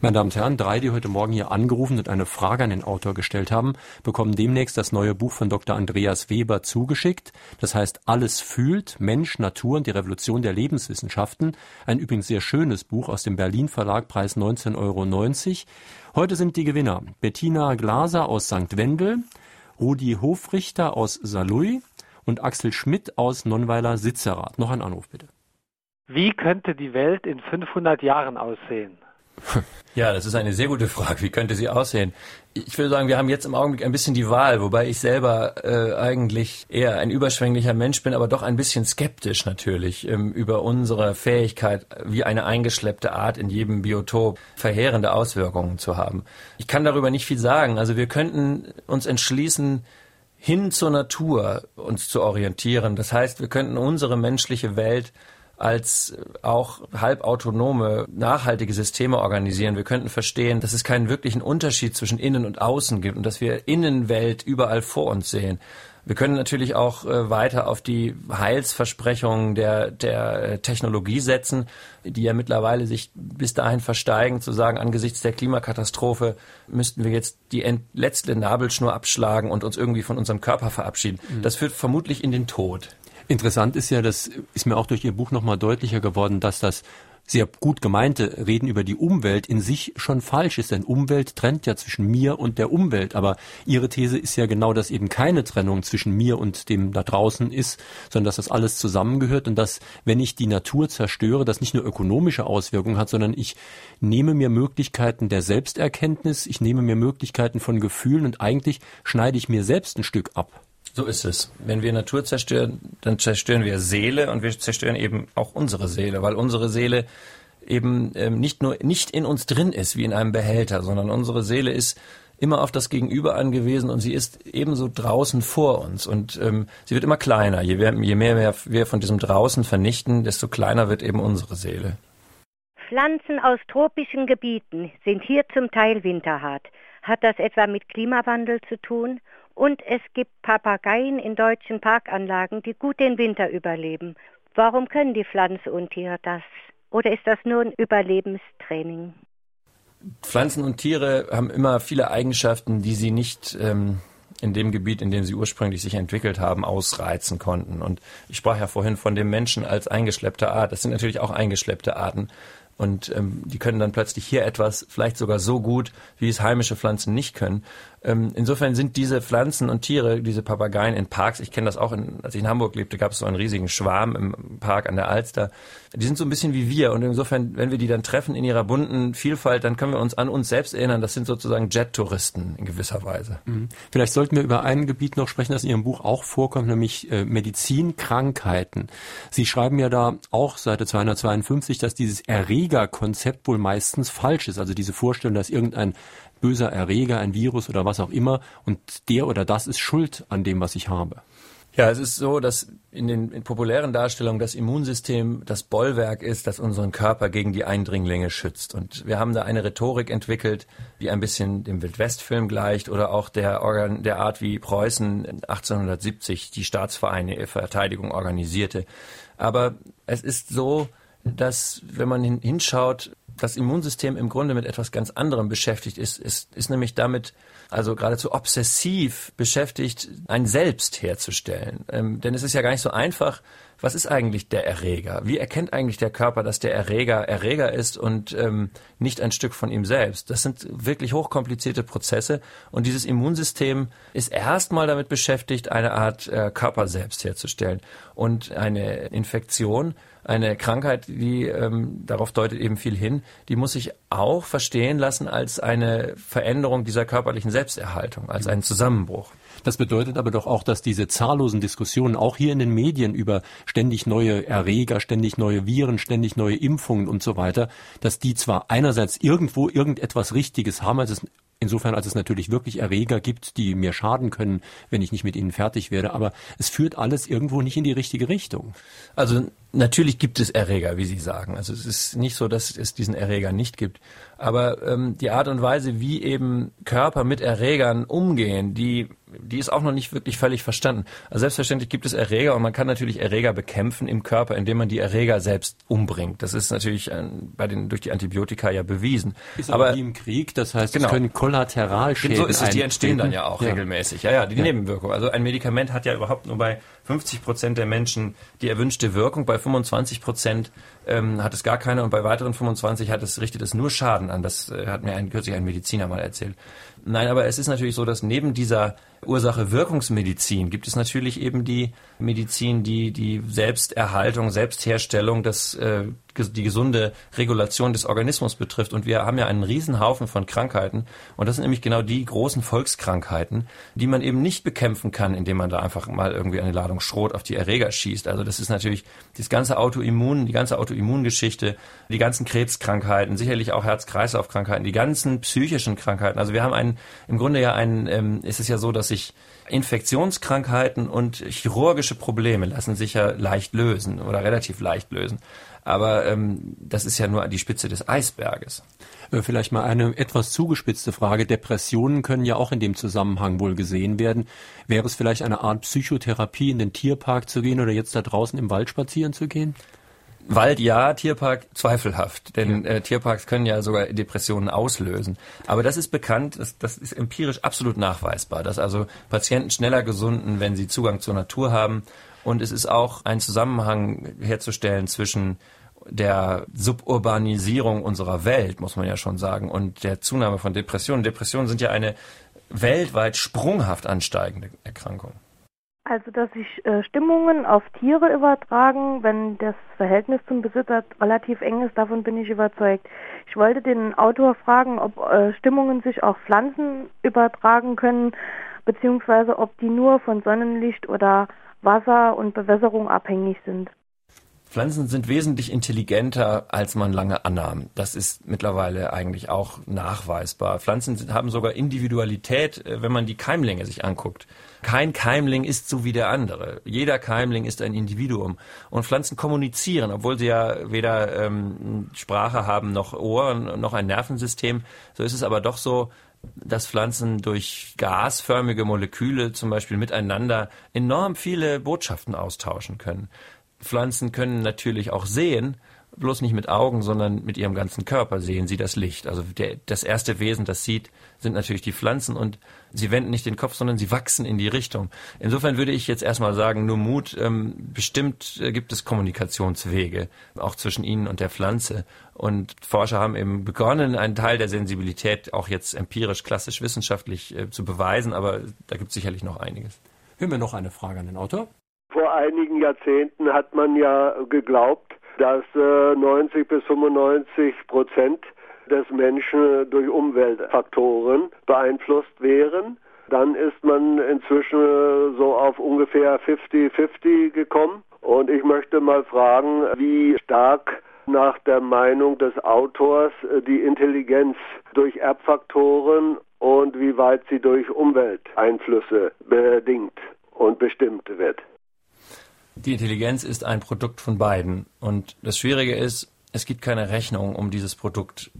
Meine Damen und Herren, drei, die heute Morgen hier angerufen und eine Frage an den Autor gestellt haben, bekommen demnächst das neue Buch von Dr. Andreas Weber zugeschickt. Das heißt Alles fühlt, Mensch, Natur und die Revolution der Lebenswissenschaften. Ein übrigens sehr schönes Buch aus dem Berlin Verlag, Preis 19,90 Euro. Heute sind die Gewinner Bettina Glaser aus St. Wendel, Rudi Hofrichter aus Saarlouis und Axel Schmidt aus Nonnweiler Sitzerath. Noch ein Anruf bitte. Wie könnte die Welt in 500 Jahren aussehen? Ja, das ist eine sehr gute Frage. Wie könnte sie aussehen? Ich würde sagen, wir haben jetzt im Augenblick ein bisschen die Wahl, wobei ich selber äh, eigentlich eher ein überschwänglicher Mensch bin, aber doch ein bisschen skeptisch natürlich ähm, über unsere Fähigkeit, wie eine eingeschleppte Art in jedem Biotop verheerende Auswirkungen zu haben. Ich kann darüber nicht viel sagen. Also wir könnten uns entschließen, hin zur Natur uns zu orientieren. Das heißt, wir könnten unsere menschliche Welt als auch halbautonome, nachhaltige Systeme organisieren. Wir könnten verstehen, dass es keinen wirklichen Unterschied zwischen Innen und Außen gibt und dass wir Innenwelt überall vor uns sehen. Wir können natürlich auch äh, weiter auf die Heilsversprechungen der, der äh, Technologie setzen, die ja mittlerweile sich bis dahin versteigen, zu sagen, angesichts der Klimakatastrophe müssten wir jetzt die letzte Nabelschnur abschlagen und uns irgendwie von unserem Körper verabschieden. Mhm. Das führt vermutlich in den Tod. Interessant ist ja, das ist mir auch durch Ihr Buch nochmal deutlicher geworden, dass das sehr gut gemeinte Reden über die Umwelt in sich schon falsch ist. Denn Umwelt trennt ja zwischen mir und der Umwelt. Aber Ihre These ist ja genau, dass eben keine Trennung zwischen mir und dem da draußen ist, sondern dass das alles zusammengehört und dass, wenn ich die Natur zerstöre, das nicht nur ökonomische Auswirkungen hat, sondern ich nehme mir Möglichkeiten der Selbsterkenntnis, ich nehme mir Möglichkeiten von Gefühlen und eigentlich schneide ich mir selbst ein Stück ab. So ist es. Wenn wir Natur zerstören, dann zerstören wir Seele und wir zerstören eben auch unsere Seele, weil unsere Seele eben ähm, nicht nur nicht in uns drin ist wie in einem Behälter, sondern unsere Seele ist immer auf das Gegenüber angewiesen und sie ist ebenso draußen vor uns und ähm, sie wird immer kleiner. Je je mehr wir von diesem draußen vernichten, desto kleiner wird eben unsere Seele. Pflanzen aus tropischen Gebieten sind hier zum Teil winterhart. Hat das etwa mit Klimawandel zu tun? Und es gibt Papageien in deutschen Parkanlagen, die gut den Winter überleben. Warum können die Pflanzen und Tiere das? Oder ist das nur ein Überlebenstraining? Pflanzen und Tiere haben immer viele Eigenschaften, die sie nicht ähm, in dem Gebiet, in dem sie ursprünglich sich entwickelt haben, ausreizen konnten. Und ich sprach ja vorhin von dem Menschen als eingeschleppte Art. Das sind natürlich auch eingeschleppte Arten. Und ähm, die können dann plötzlich hier etwas, vielleicht sogar so gut, wie es heimische Pflanzen nicht können. Ähm, insofern sind diese Pflanzen und Tiere, diese Papageien in Parks, ich kenne das auch, in, als ich in Hamburg lebte, gab es so einen riesigen Schwarm im Park an der Alster. Die sind so ein bisschen wie wir. Und insofern, wenn wir die dann treffen in ihrer bunten Vielfalt, dann können wir uns an uns selbst erinnern. Das sind sozusagen Jet-Touristen in gewisser Weise. Mhm. Vielleicht sollten wir über ein Gebiet noch sprechen, das in Ihrem Buch auch vorkommt, nämlich äh, Medizinkrankheiten. Sie schreiben ja da auch Seite 252, dass dieses Erregerkonzept wohl meistens falsch ist. Also diese Vorstellung, dass irgendein böser Erreger, ein Virus oder was auch immer und der oder das ist schuld an dem, was ich habe. Ja, es ist so, dass in den in populären Darstellungen das Immunsystem das Bollwerk ist, das unseren Körper gegen die Eindringlinge schützt. Und wir haben da eine Rhetorik entwickelt, die ein bisschen dem Wildwestfilm gleicht oder auch der, Organ, der Art, wie Preußen 1870 die Staatsvereine Verteidigung organisierte. Aber es ist so, dass wenn man hinschaut, das Immunsystem im Grunde mit etwas ganz anderem beschäftigt ist, ist, ist nämlich damit, also geradezu obsessiv beschäftigt, ein Selbst herzustellen. Ähm, denn es ist ja gar nicht so einfach, was ist eigentlich der Erreger? Wie erkennt eigentlich der Körper, dass der Erreger Erreger ist und ähm, nicht ein Stück von ihm selbst? Das sind wirklich hochkomplizierte Prozesse und dieses Immunsystem ist erstmal damit beschäftigt, eine Art äh, Körper selbst herzustellen. Und eine Infektion eine Krankheit, die ähm, darauf deutet eben viel hin, die muss sich auch verstehen lassen als eine Veränderung dieser körperlichen Selbsterhaltung, als einen Zusammenbruch. Das bedeutet aber doch auch, dass diese zahllosen Diskussionen auch hier in den Medien über ständig neue Erreger, ständig neue Viren, ständig neue Impfungen und so weiter, dass die zwar einerseits irgendwo irgendetwas Richtiges haben, also es Insofern, als es natürlich wirklich Erreger gibt, die mir schaden können, wenn ich nicht mit ihnen fertig werde. Aber es führt alles irgendwo nicht in die richtige Richtung. Also natürlich gibt es Erreger, wie Sie sagen. Also es ist nicht so, dass es diesen Erreger nicht gibt. Aber ähm, die Art und Weise, wie eben Körper mit Erregern umgehen, die die ist auch noch nicht wirklich völlig verstanden. Also selbstverständlich gibt es Erreger und man kann natürlich Erreger bekämpfen im Körper, indem man die Erreger selbst umbringt. Das ist natürlich bei den, durch die Antibiotika ja bewiesen. Ist aber, aber wie im Krieg, das heißt, genau. es können Kollateralschäden So ist es, die entstehen dann ja auch ja. regelmäßig. Ja, ja, die ja. Nebenwirkung. Also ein Medikament hat ja überhaupt nur bei 50 Prozent der Menschen die erwünschte Wirkung, bei 25 Prozent ähm, hat es gar keine und bei weiteren 25 hat es, richtet es nur Schaden an. Das äh, hat mir ein, kürzlich ein Mediziner mal erzählt. Nein, aber es ist natürlich so, dass neben dieser Ursache-Wirkungsmedizin gibt es natürlich eben die Medizin, die die Selbsterhaltung, Selbstherstellung, das, äh, die gesunde Regulation des Organismus betrifft. Und wir haben ja einen Riesenhaufen von Krankheiten. Und das sind nämlich genau die großen Volkskrankheiten, die man eben nicht bekämpfen kann, indem man da einfach mal irgendwie eine Ladung Schrot auf die Erreger schießt. Also das ist natürlich das ganze Autoimmun, die ganze Autoimmungeschichte, die ganzen Krebskrankheiten, sicherlich auch Herz-Kreislauf-Krankheiten, die ganzen psychischen Krankheiten. Also wir haben einen, im Grunde ja einen, ähm, ist es ja so, dass sich Infektionskrankheiten und chirurgische Probleme lassen sich ja leicht lösen oder relativ leicht lösen. Aber ähm, das ist ja nur die Spitze des Eisberges. Äh, vielleicht mal eine etwas zugespitzte Frage. Depressionen können ja auch in dem Zusammenhang wohl gesehen werden. Wäre es vielleicht eine Art Psychotherapie, in den Tierpark zu gehen oder jetzt da draußen im Wald spazieren zu gehen? Wald ja, Tierpark zweifelhaft, denn äh, Tierparks können ja sogar Depressionen auslösen. Aber das ist bekannt, das, das ist empirisch absolut nachweisbar, dass also Patienten schneller gesunden, wenn sie Zugang zur Natur haben. Und es ist auch ein Zusammenhang herzustellen zwischen der Suburbanisierung unserer Welt, muss man ja schon sagen, und der Zunahme von Depressionen. Depressionen sind ja eine weltweit sprunghaft ansteigende Erkrankung. Also, dass sich äh, Stimmungen auf Tiere übertragen, wenn das Verhältnis zum Besitzer relativ eng ist, davon bin ich überzeugt. Ich wollte den Autor fragen, ob äh, Stimmungen sich auf Pflanzen übertragen können, beziehungsweise ob die nur von Sonnenlicht oder Wasser und Bewässerung abhängig sind. Pflanzen sind wesentlich intelligenter, als man lange annahm. Das ist mittlerweile eigentlich auch nachweisbar. Pflanzen haben sogar Individualität, äh, wenn man die Keimlinge sich anguckt. Kein Keimling ist so wie der andere. Jeder Keimling ist ein Individuum. Und Pflanzen kommunizieren, obwohl sie ja weder ähm, Sprache haben noch Ohren noch ein Nervensystem. So ist es aber doch so, dass Pflanzen durch gasförmige Moleküle zum Beispiel miteinander enorm viele Botschaften austauschen können. Pflanzen können natürlich auch sehen bloß nicht mit Augen, sondern mit ihrem ganzen Körper sehen sie das Licht. Also der, das erste Wesen, das sieht, sind natürlich die Pflanzen und sie wenden nicht den Kopf, sondern sie wachsen in die Richtung. Insofern würde ich jetzt erstmal sagen, nur Mut, ähm, bestimmt äh, gibt es Kommunikationswege, auch zwischen ihnen und der Pflanze. Und Forscher haben eben begonnen, einen Teil der Sensibilität auch jetzt empirisch, klassisch, wissenschaftlich äh, zu beweisen, aber da gibt es sicherlich noch einiges. Hören wir noch eine Frage an den Autor. Vor einigen Jahrzehnten hat man ja geglaubt, dass äh, 90 bis 95 Prozent des Menschen durch Umweltfaktoren beeinflusst wären. Dann ist man inzwischen so auf ungefähr 50-50 gekommen. Und ich möchte mal fragen, wie stark nach der Meinung des Autors die Intelligenz durch Erbfaktoren und wie weit sie durch Umwelteinflüsse bedingt und bestimmt wird. Die Intelligenz ist ein Produkt von beiden. Und das Schwierige ist, es gibt keine Rechnung, um dieses Produkt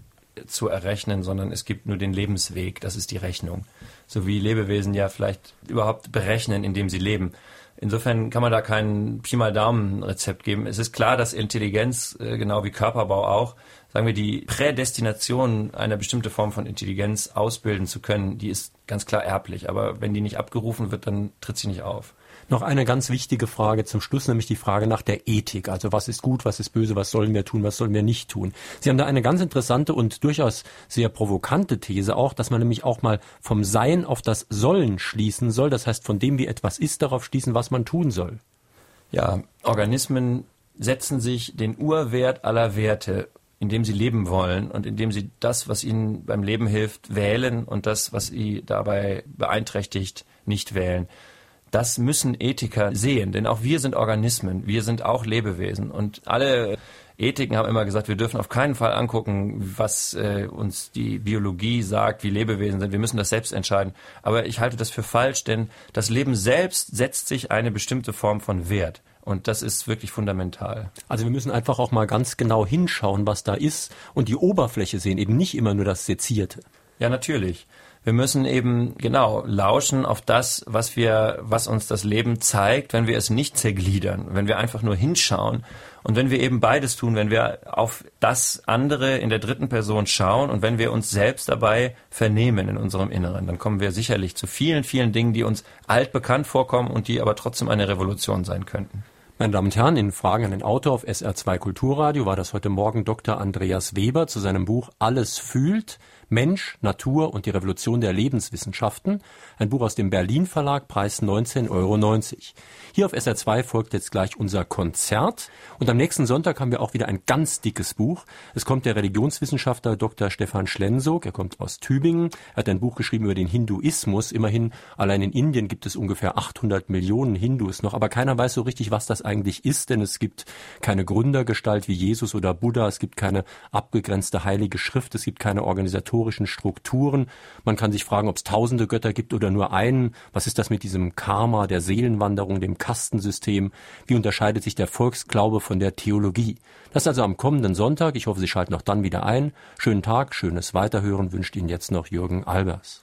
zu errechnen, sondern es gibt nur den Lebensweg. Das ist die Rechnung. So wie Lebewesen ja vielleicht überhaupt berechnen, indem sie leben. Insofern kann man da kein Pi mal Daumen Rezept geben. Es ist klar, dass Intelligenz, äh, genau wie Körperbau auch, sagen wir, die Prädestination, eine bestimmte Form von Intelligenz ausbilden zu können, die ist ganz klar erblich. Aber wenn die nicht abgerufen wird, dann tritt sie nicht auf. Noch eine ganz wichtige Frage zum Schluss, nämlich die Frage nach der Ethik. Also was ist gut, was ist böse, was sollen wir tun, was sollen wir nicht tun. Sie haben da eine ganz interessante und durchaus sehr provokante These auch, dass man nämlich auch mal vom Sein auf das Sollen schließen soll. Das heißt, von dem, wie etwas ist, darauf schließen, was man tun soll. Ja, Organismen setzen sich den Urwert aller Werte indem sie leben wollen und indem sie das, was ihnen beim Leben hilft, wählen und das, was sie dabei beeinträchtigt, nicht wählen. Das müssen Ethiker sehen, denn auch wir sind Organismen, wir sind auch Lebewesen und alle Ethiken haben immer gesagt, wir dürfen auf keinen Fall angucken, was äh, uns die Biologie sagt, wie Lebewesen sind. Wir müssen das selbst entscheiden. Aber ich halte das für falsch, denn das Leben selbst setzt sich eine bestimmte Form von Wert. Und das ist wirklich fundamental. Also wir müssen einfach auch mal ganz genau hinschauen, was da ist und die Oberfläche sehen, eben nicht immer nur das Sezierte. Ja, natürlich. Wir müssen eben genau lauschen auf das, was wir, was uns das Leben zeigt, wenn wir es nicht zergliedern, wenn wir einfach nur hinschauen und wenn wir eben beides tun, wenn wir auf das andere in der dritten Person schauen und wenn wir uns selbst dabei vernehmen in unserem Inneren, dann kommen wir sicherlich zu vielen, vielen Dingen, die uns altbekannt vorkommen und die aber trotzdem eine Revolution sein könnten. Meine Damen und Herren, in Fragen an den Autor auf SR2 Kulturradio war das heute Morgen Dr. Andreas Weber zu seinem Buch Alles fühlt, Mensch, Natur und die Revolution der Lebenswissenschaften, ein Buch aus dem Berlin Verlag, Preis 19,90 Euro. Hier auf SR2 folgt jetzt gleich unser Konzert und am nächsten Sonntag haben wir auch wieder ein ganz dickes Buch. Es kommt der Religionswissenschaftler Dr. Stefan Schlensog, er kommt aus Tübingen, er hat ein Buch geschrieben über den Hinduismus. Immerhin, allein in Indien gibt es ungefähr 800 Millionen Hindus noch, aber keiner weiß so richtig, was das eigentlich ist, denn es gibt keine Gründergestalt wie Jesus oder Buddha, es gibt keine abgegrenzte heilige Schrift, es gibt keine Organisatoren historischen Strukturen. Man kann sich fragen, ob es tausende Götter gibt oder nur einen. Was ist das mit diesem Karma, der Seelenwanderung, dem Kastensystem? Wie unterscheidet sich der Volksglaube von der Theologie? Das also am kommenden Sonntag. Ich hoffe, Sie schalten auch dann wieder ein. Schönen Tag, schönes Weiterhören wünscht Ihnen jetzt noch Jürgen Albers.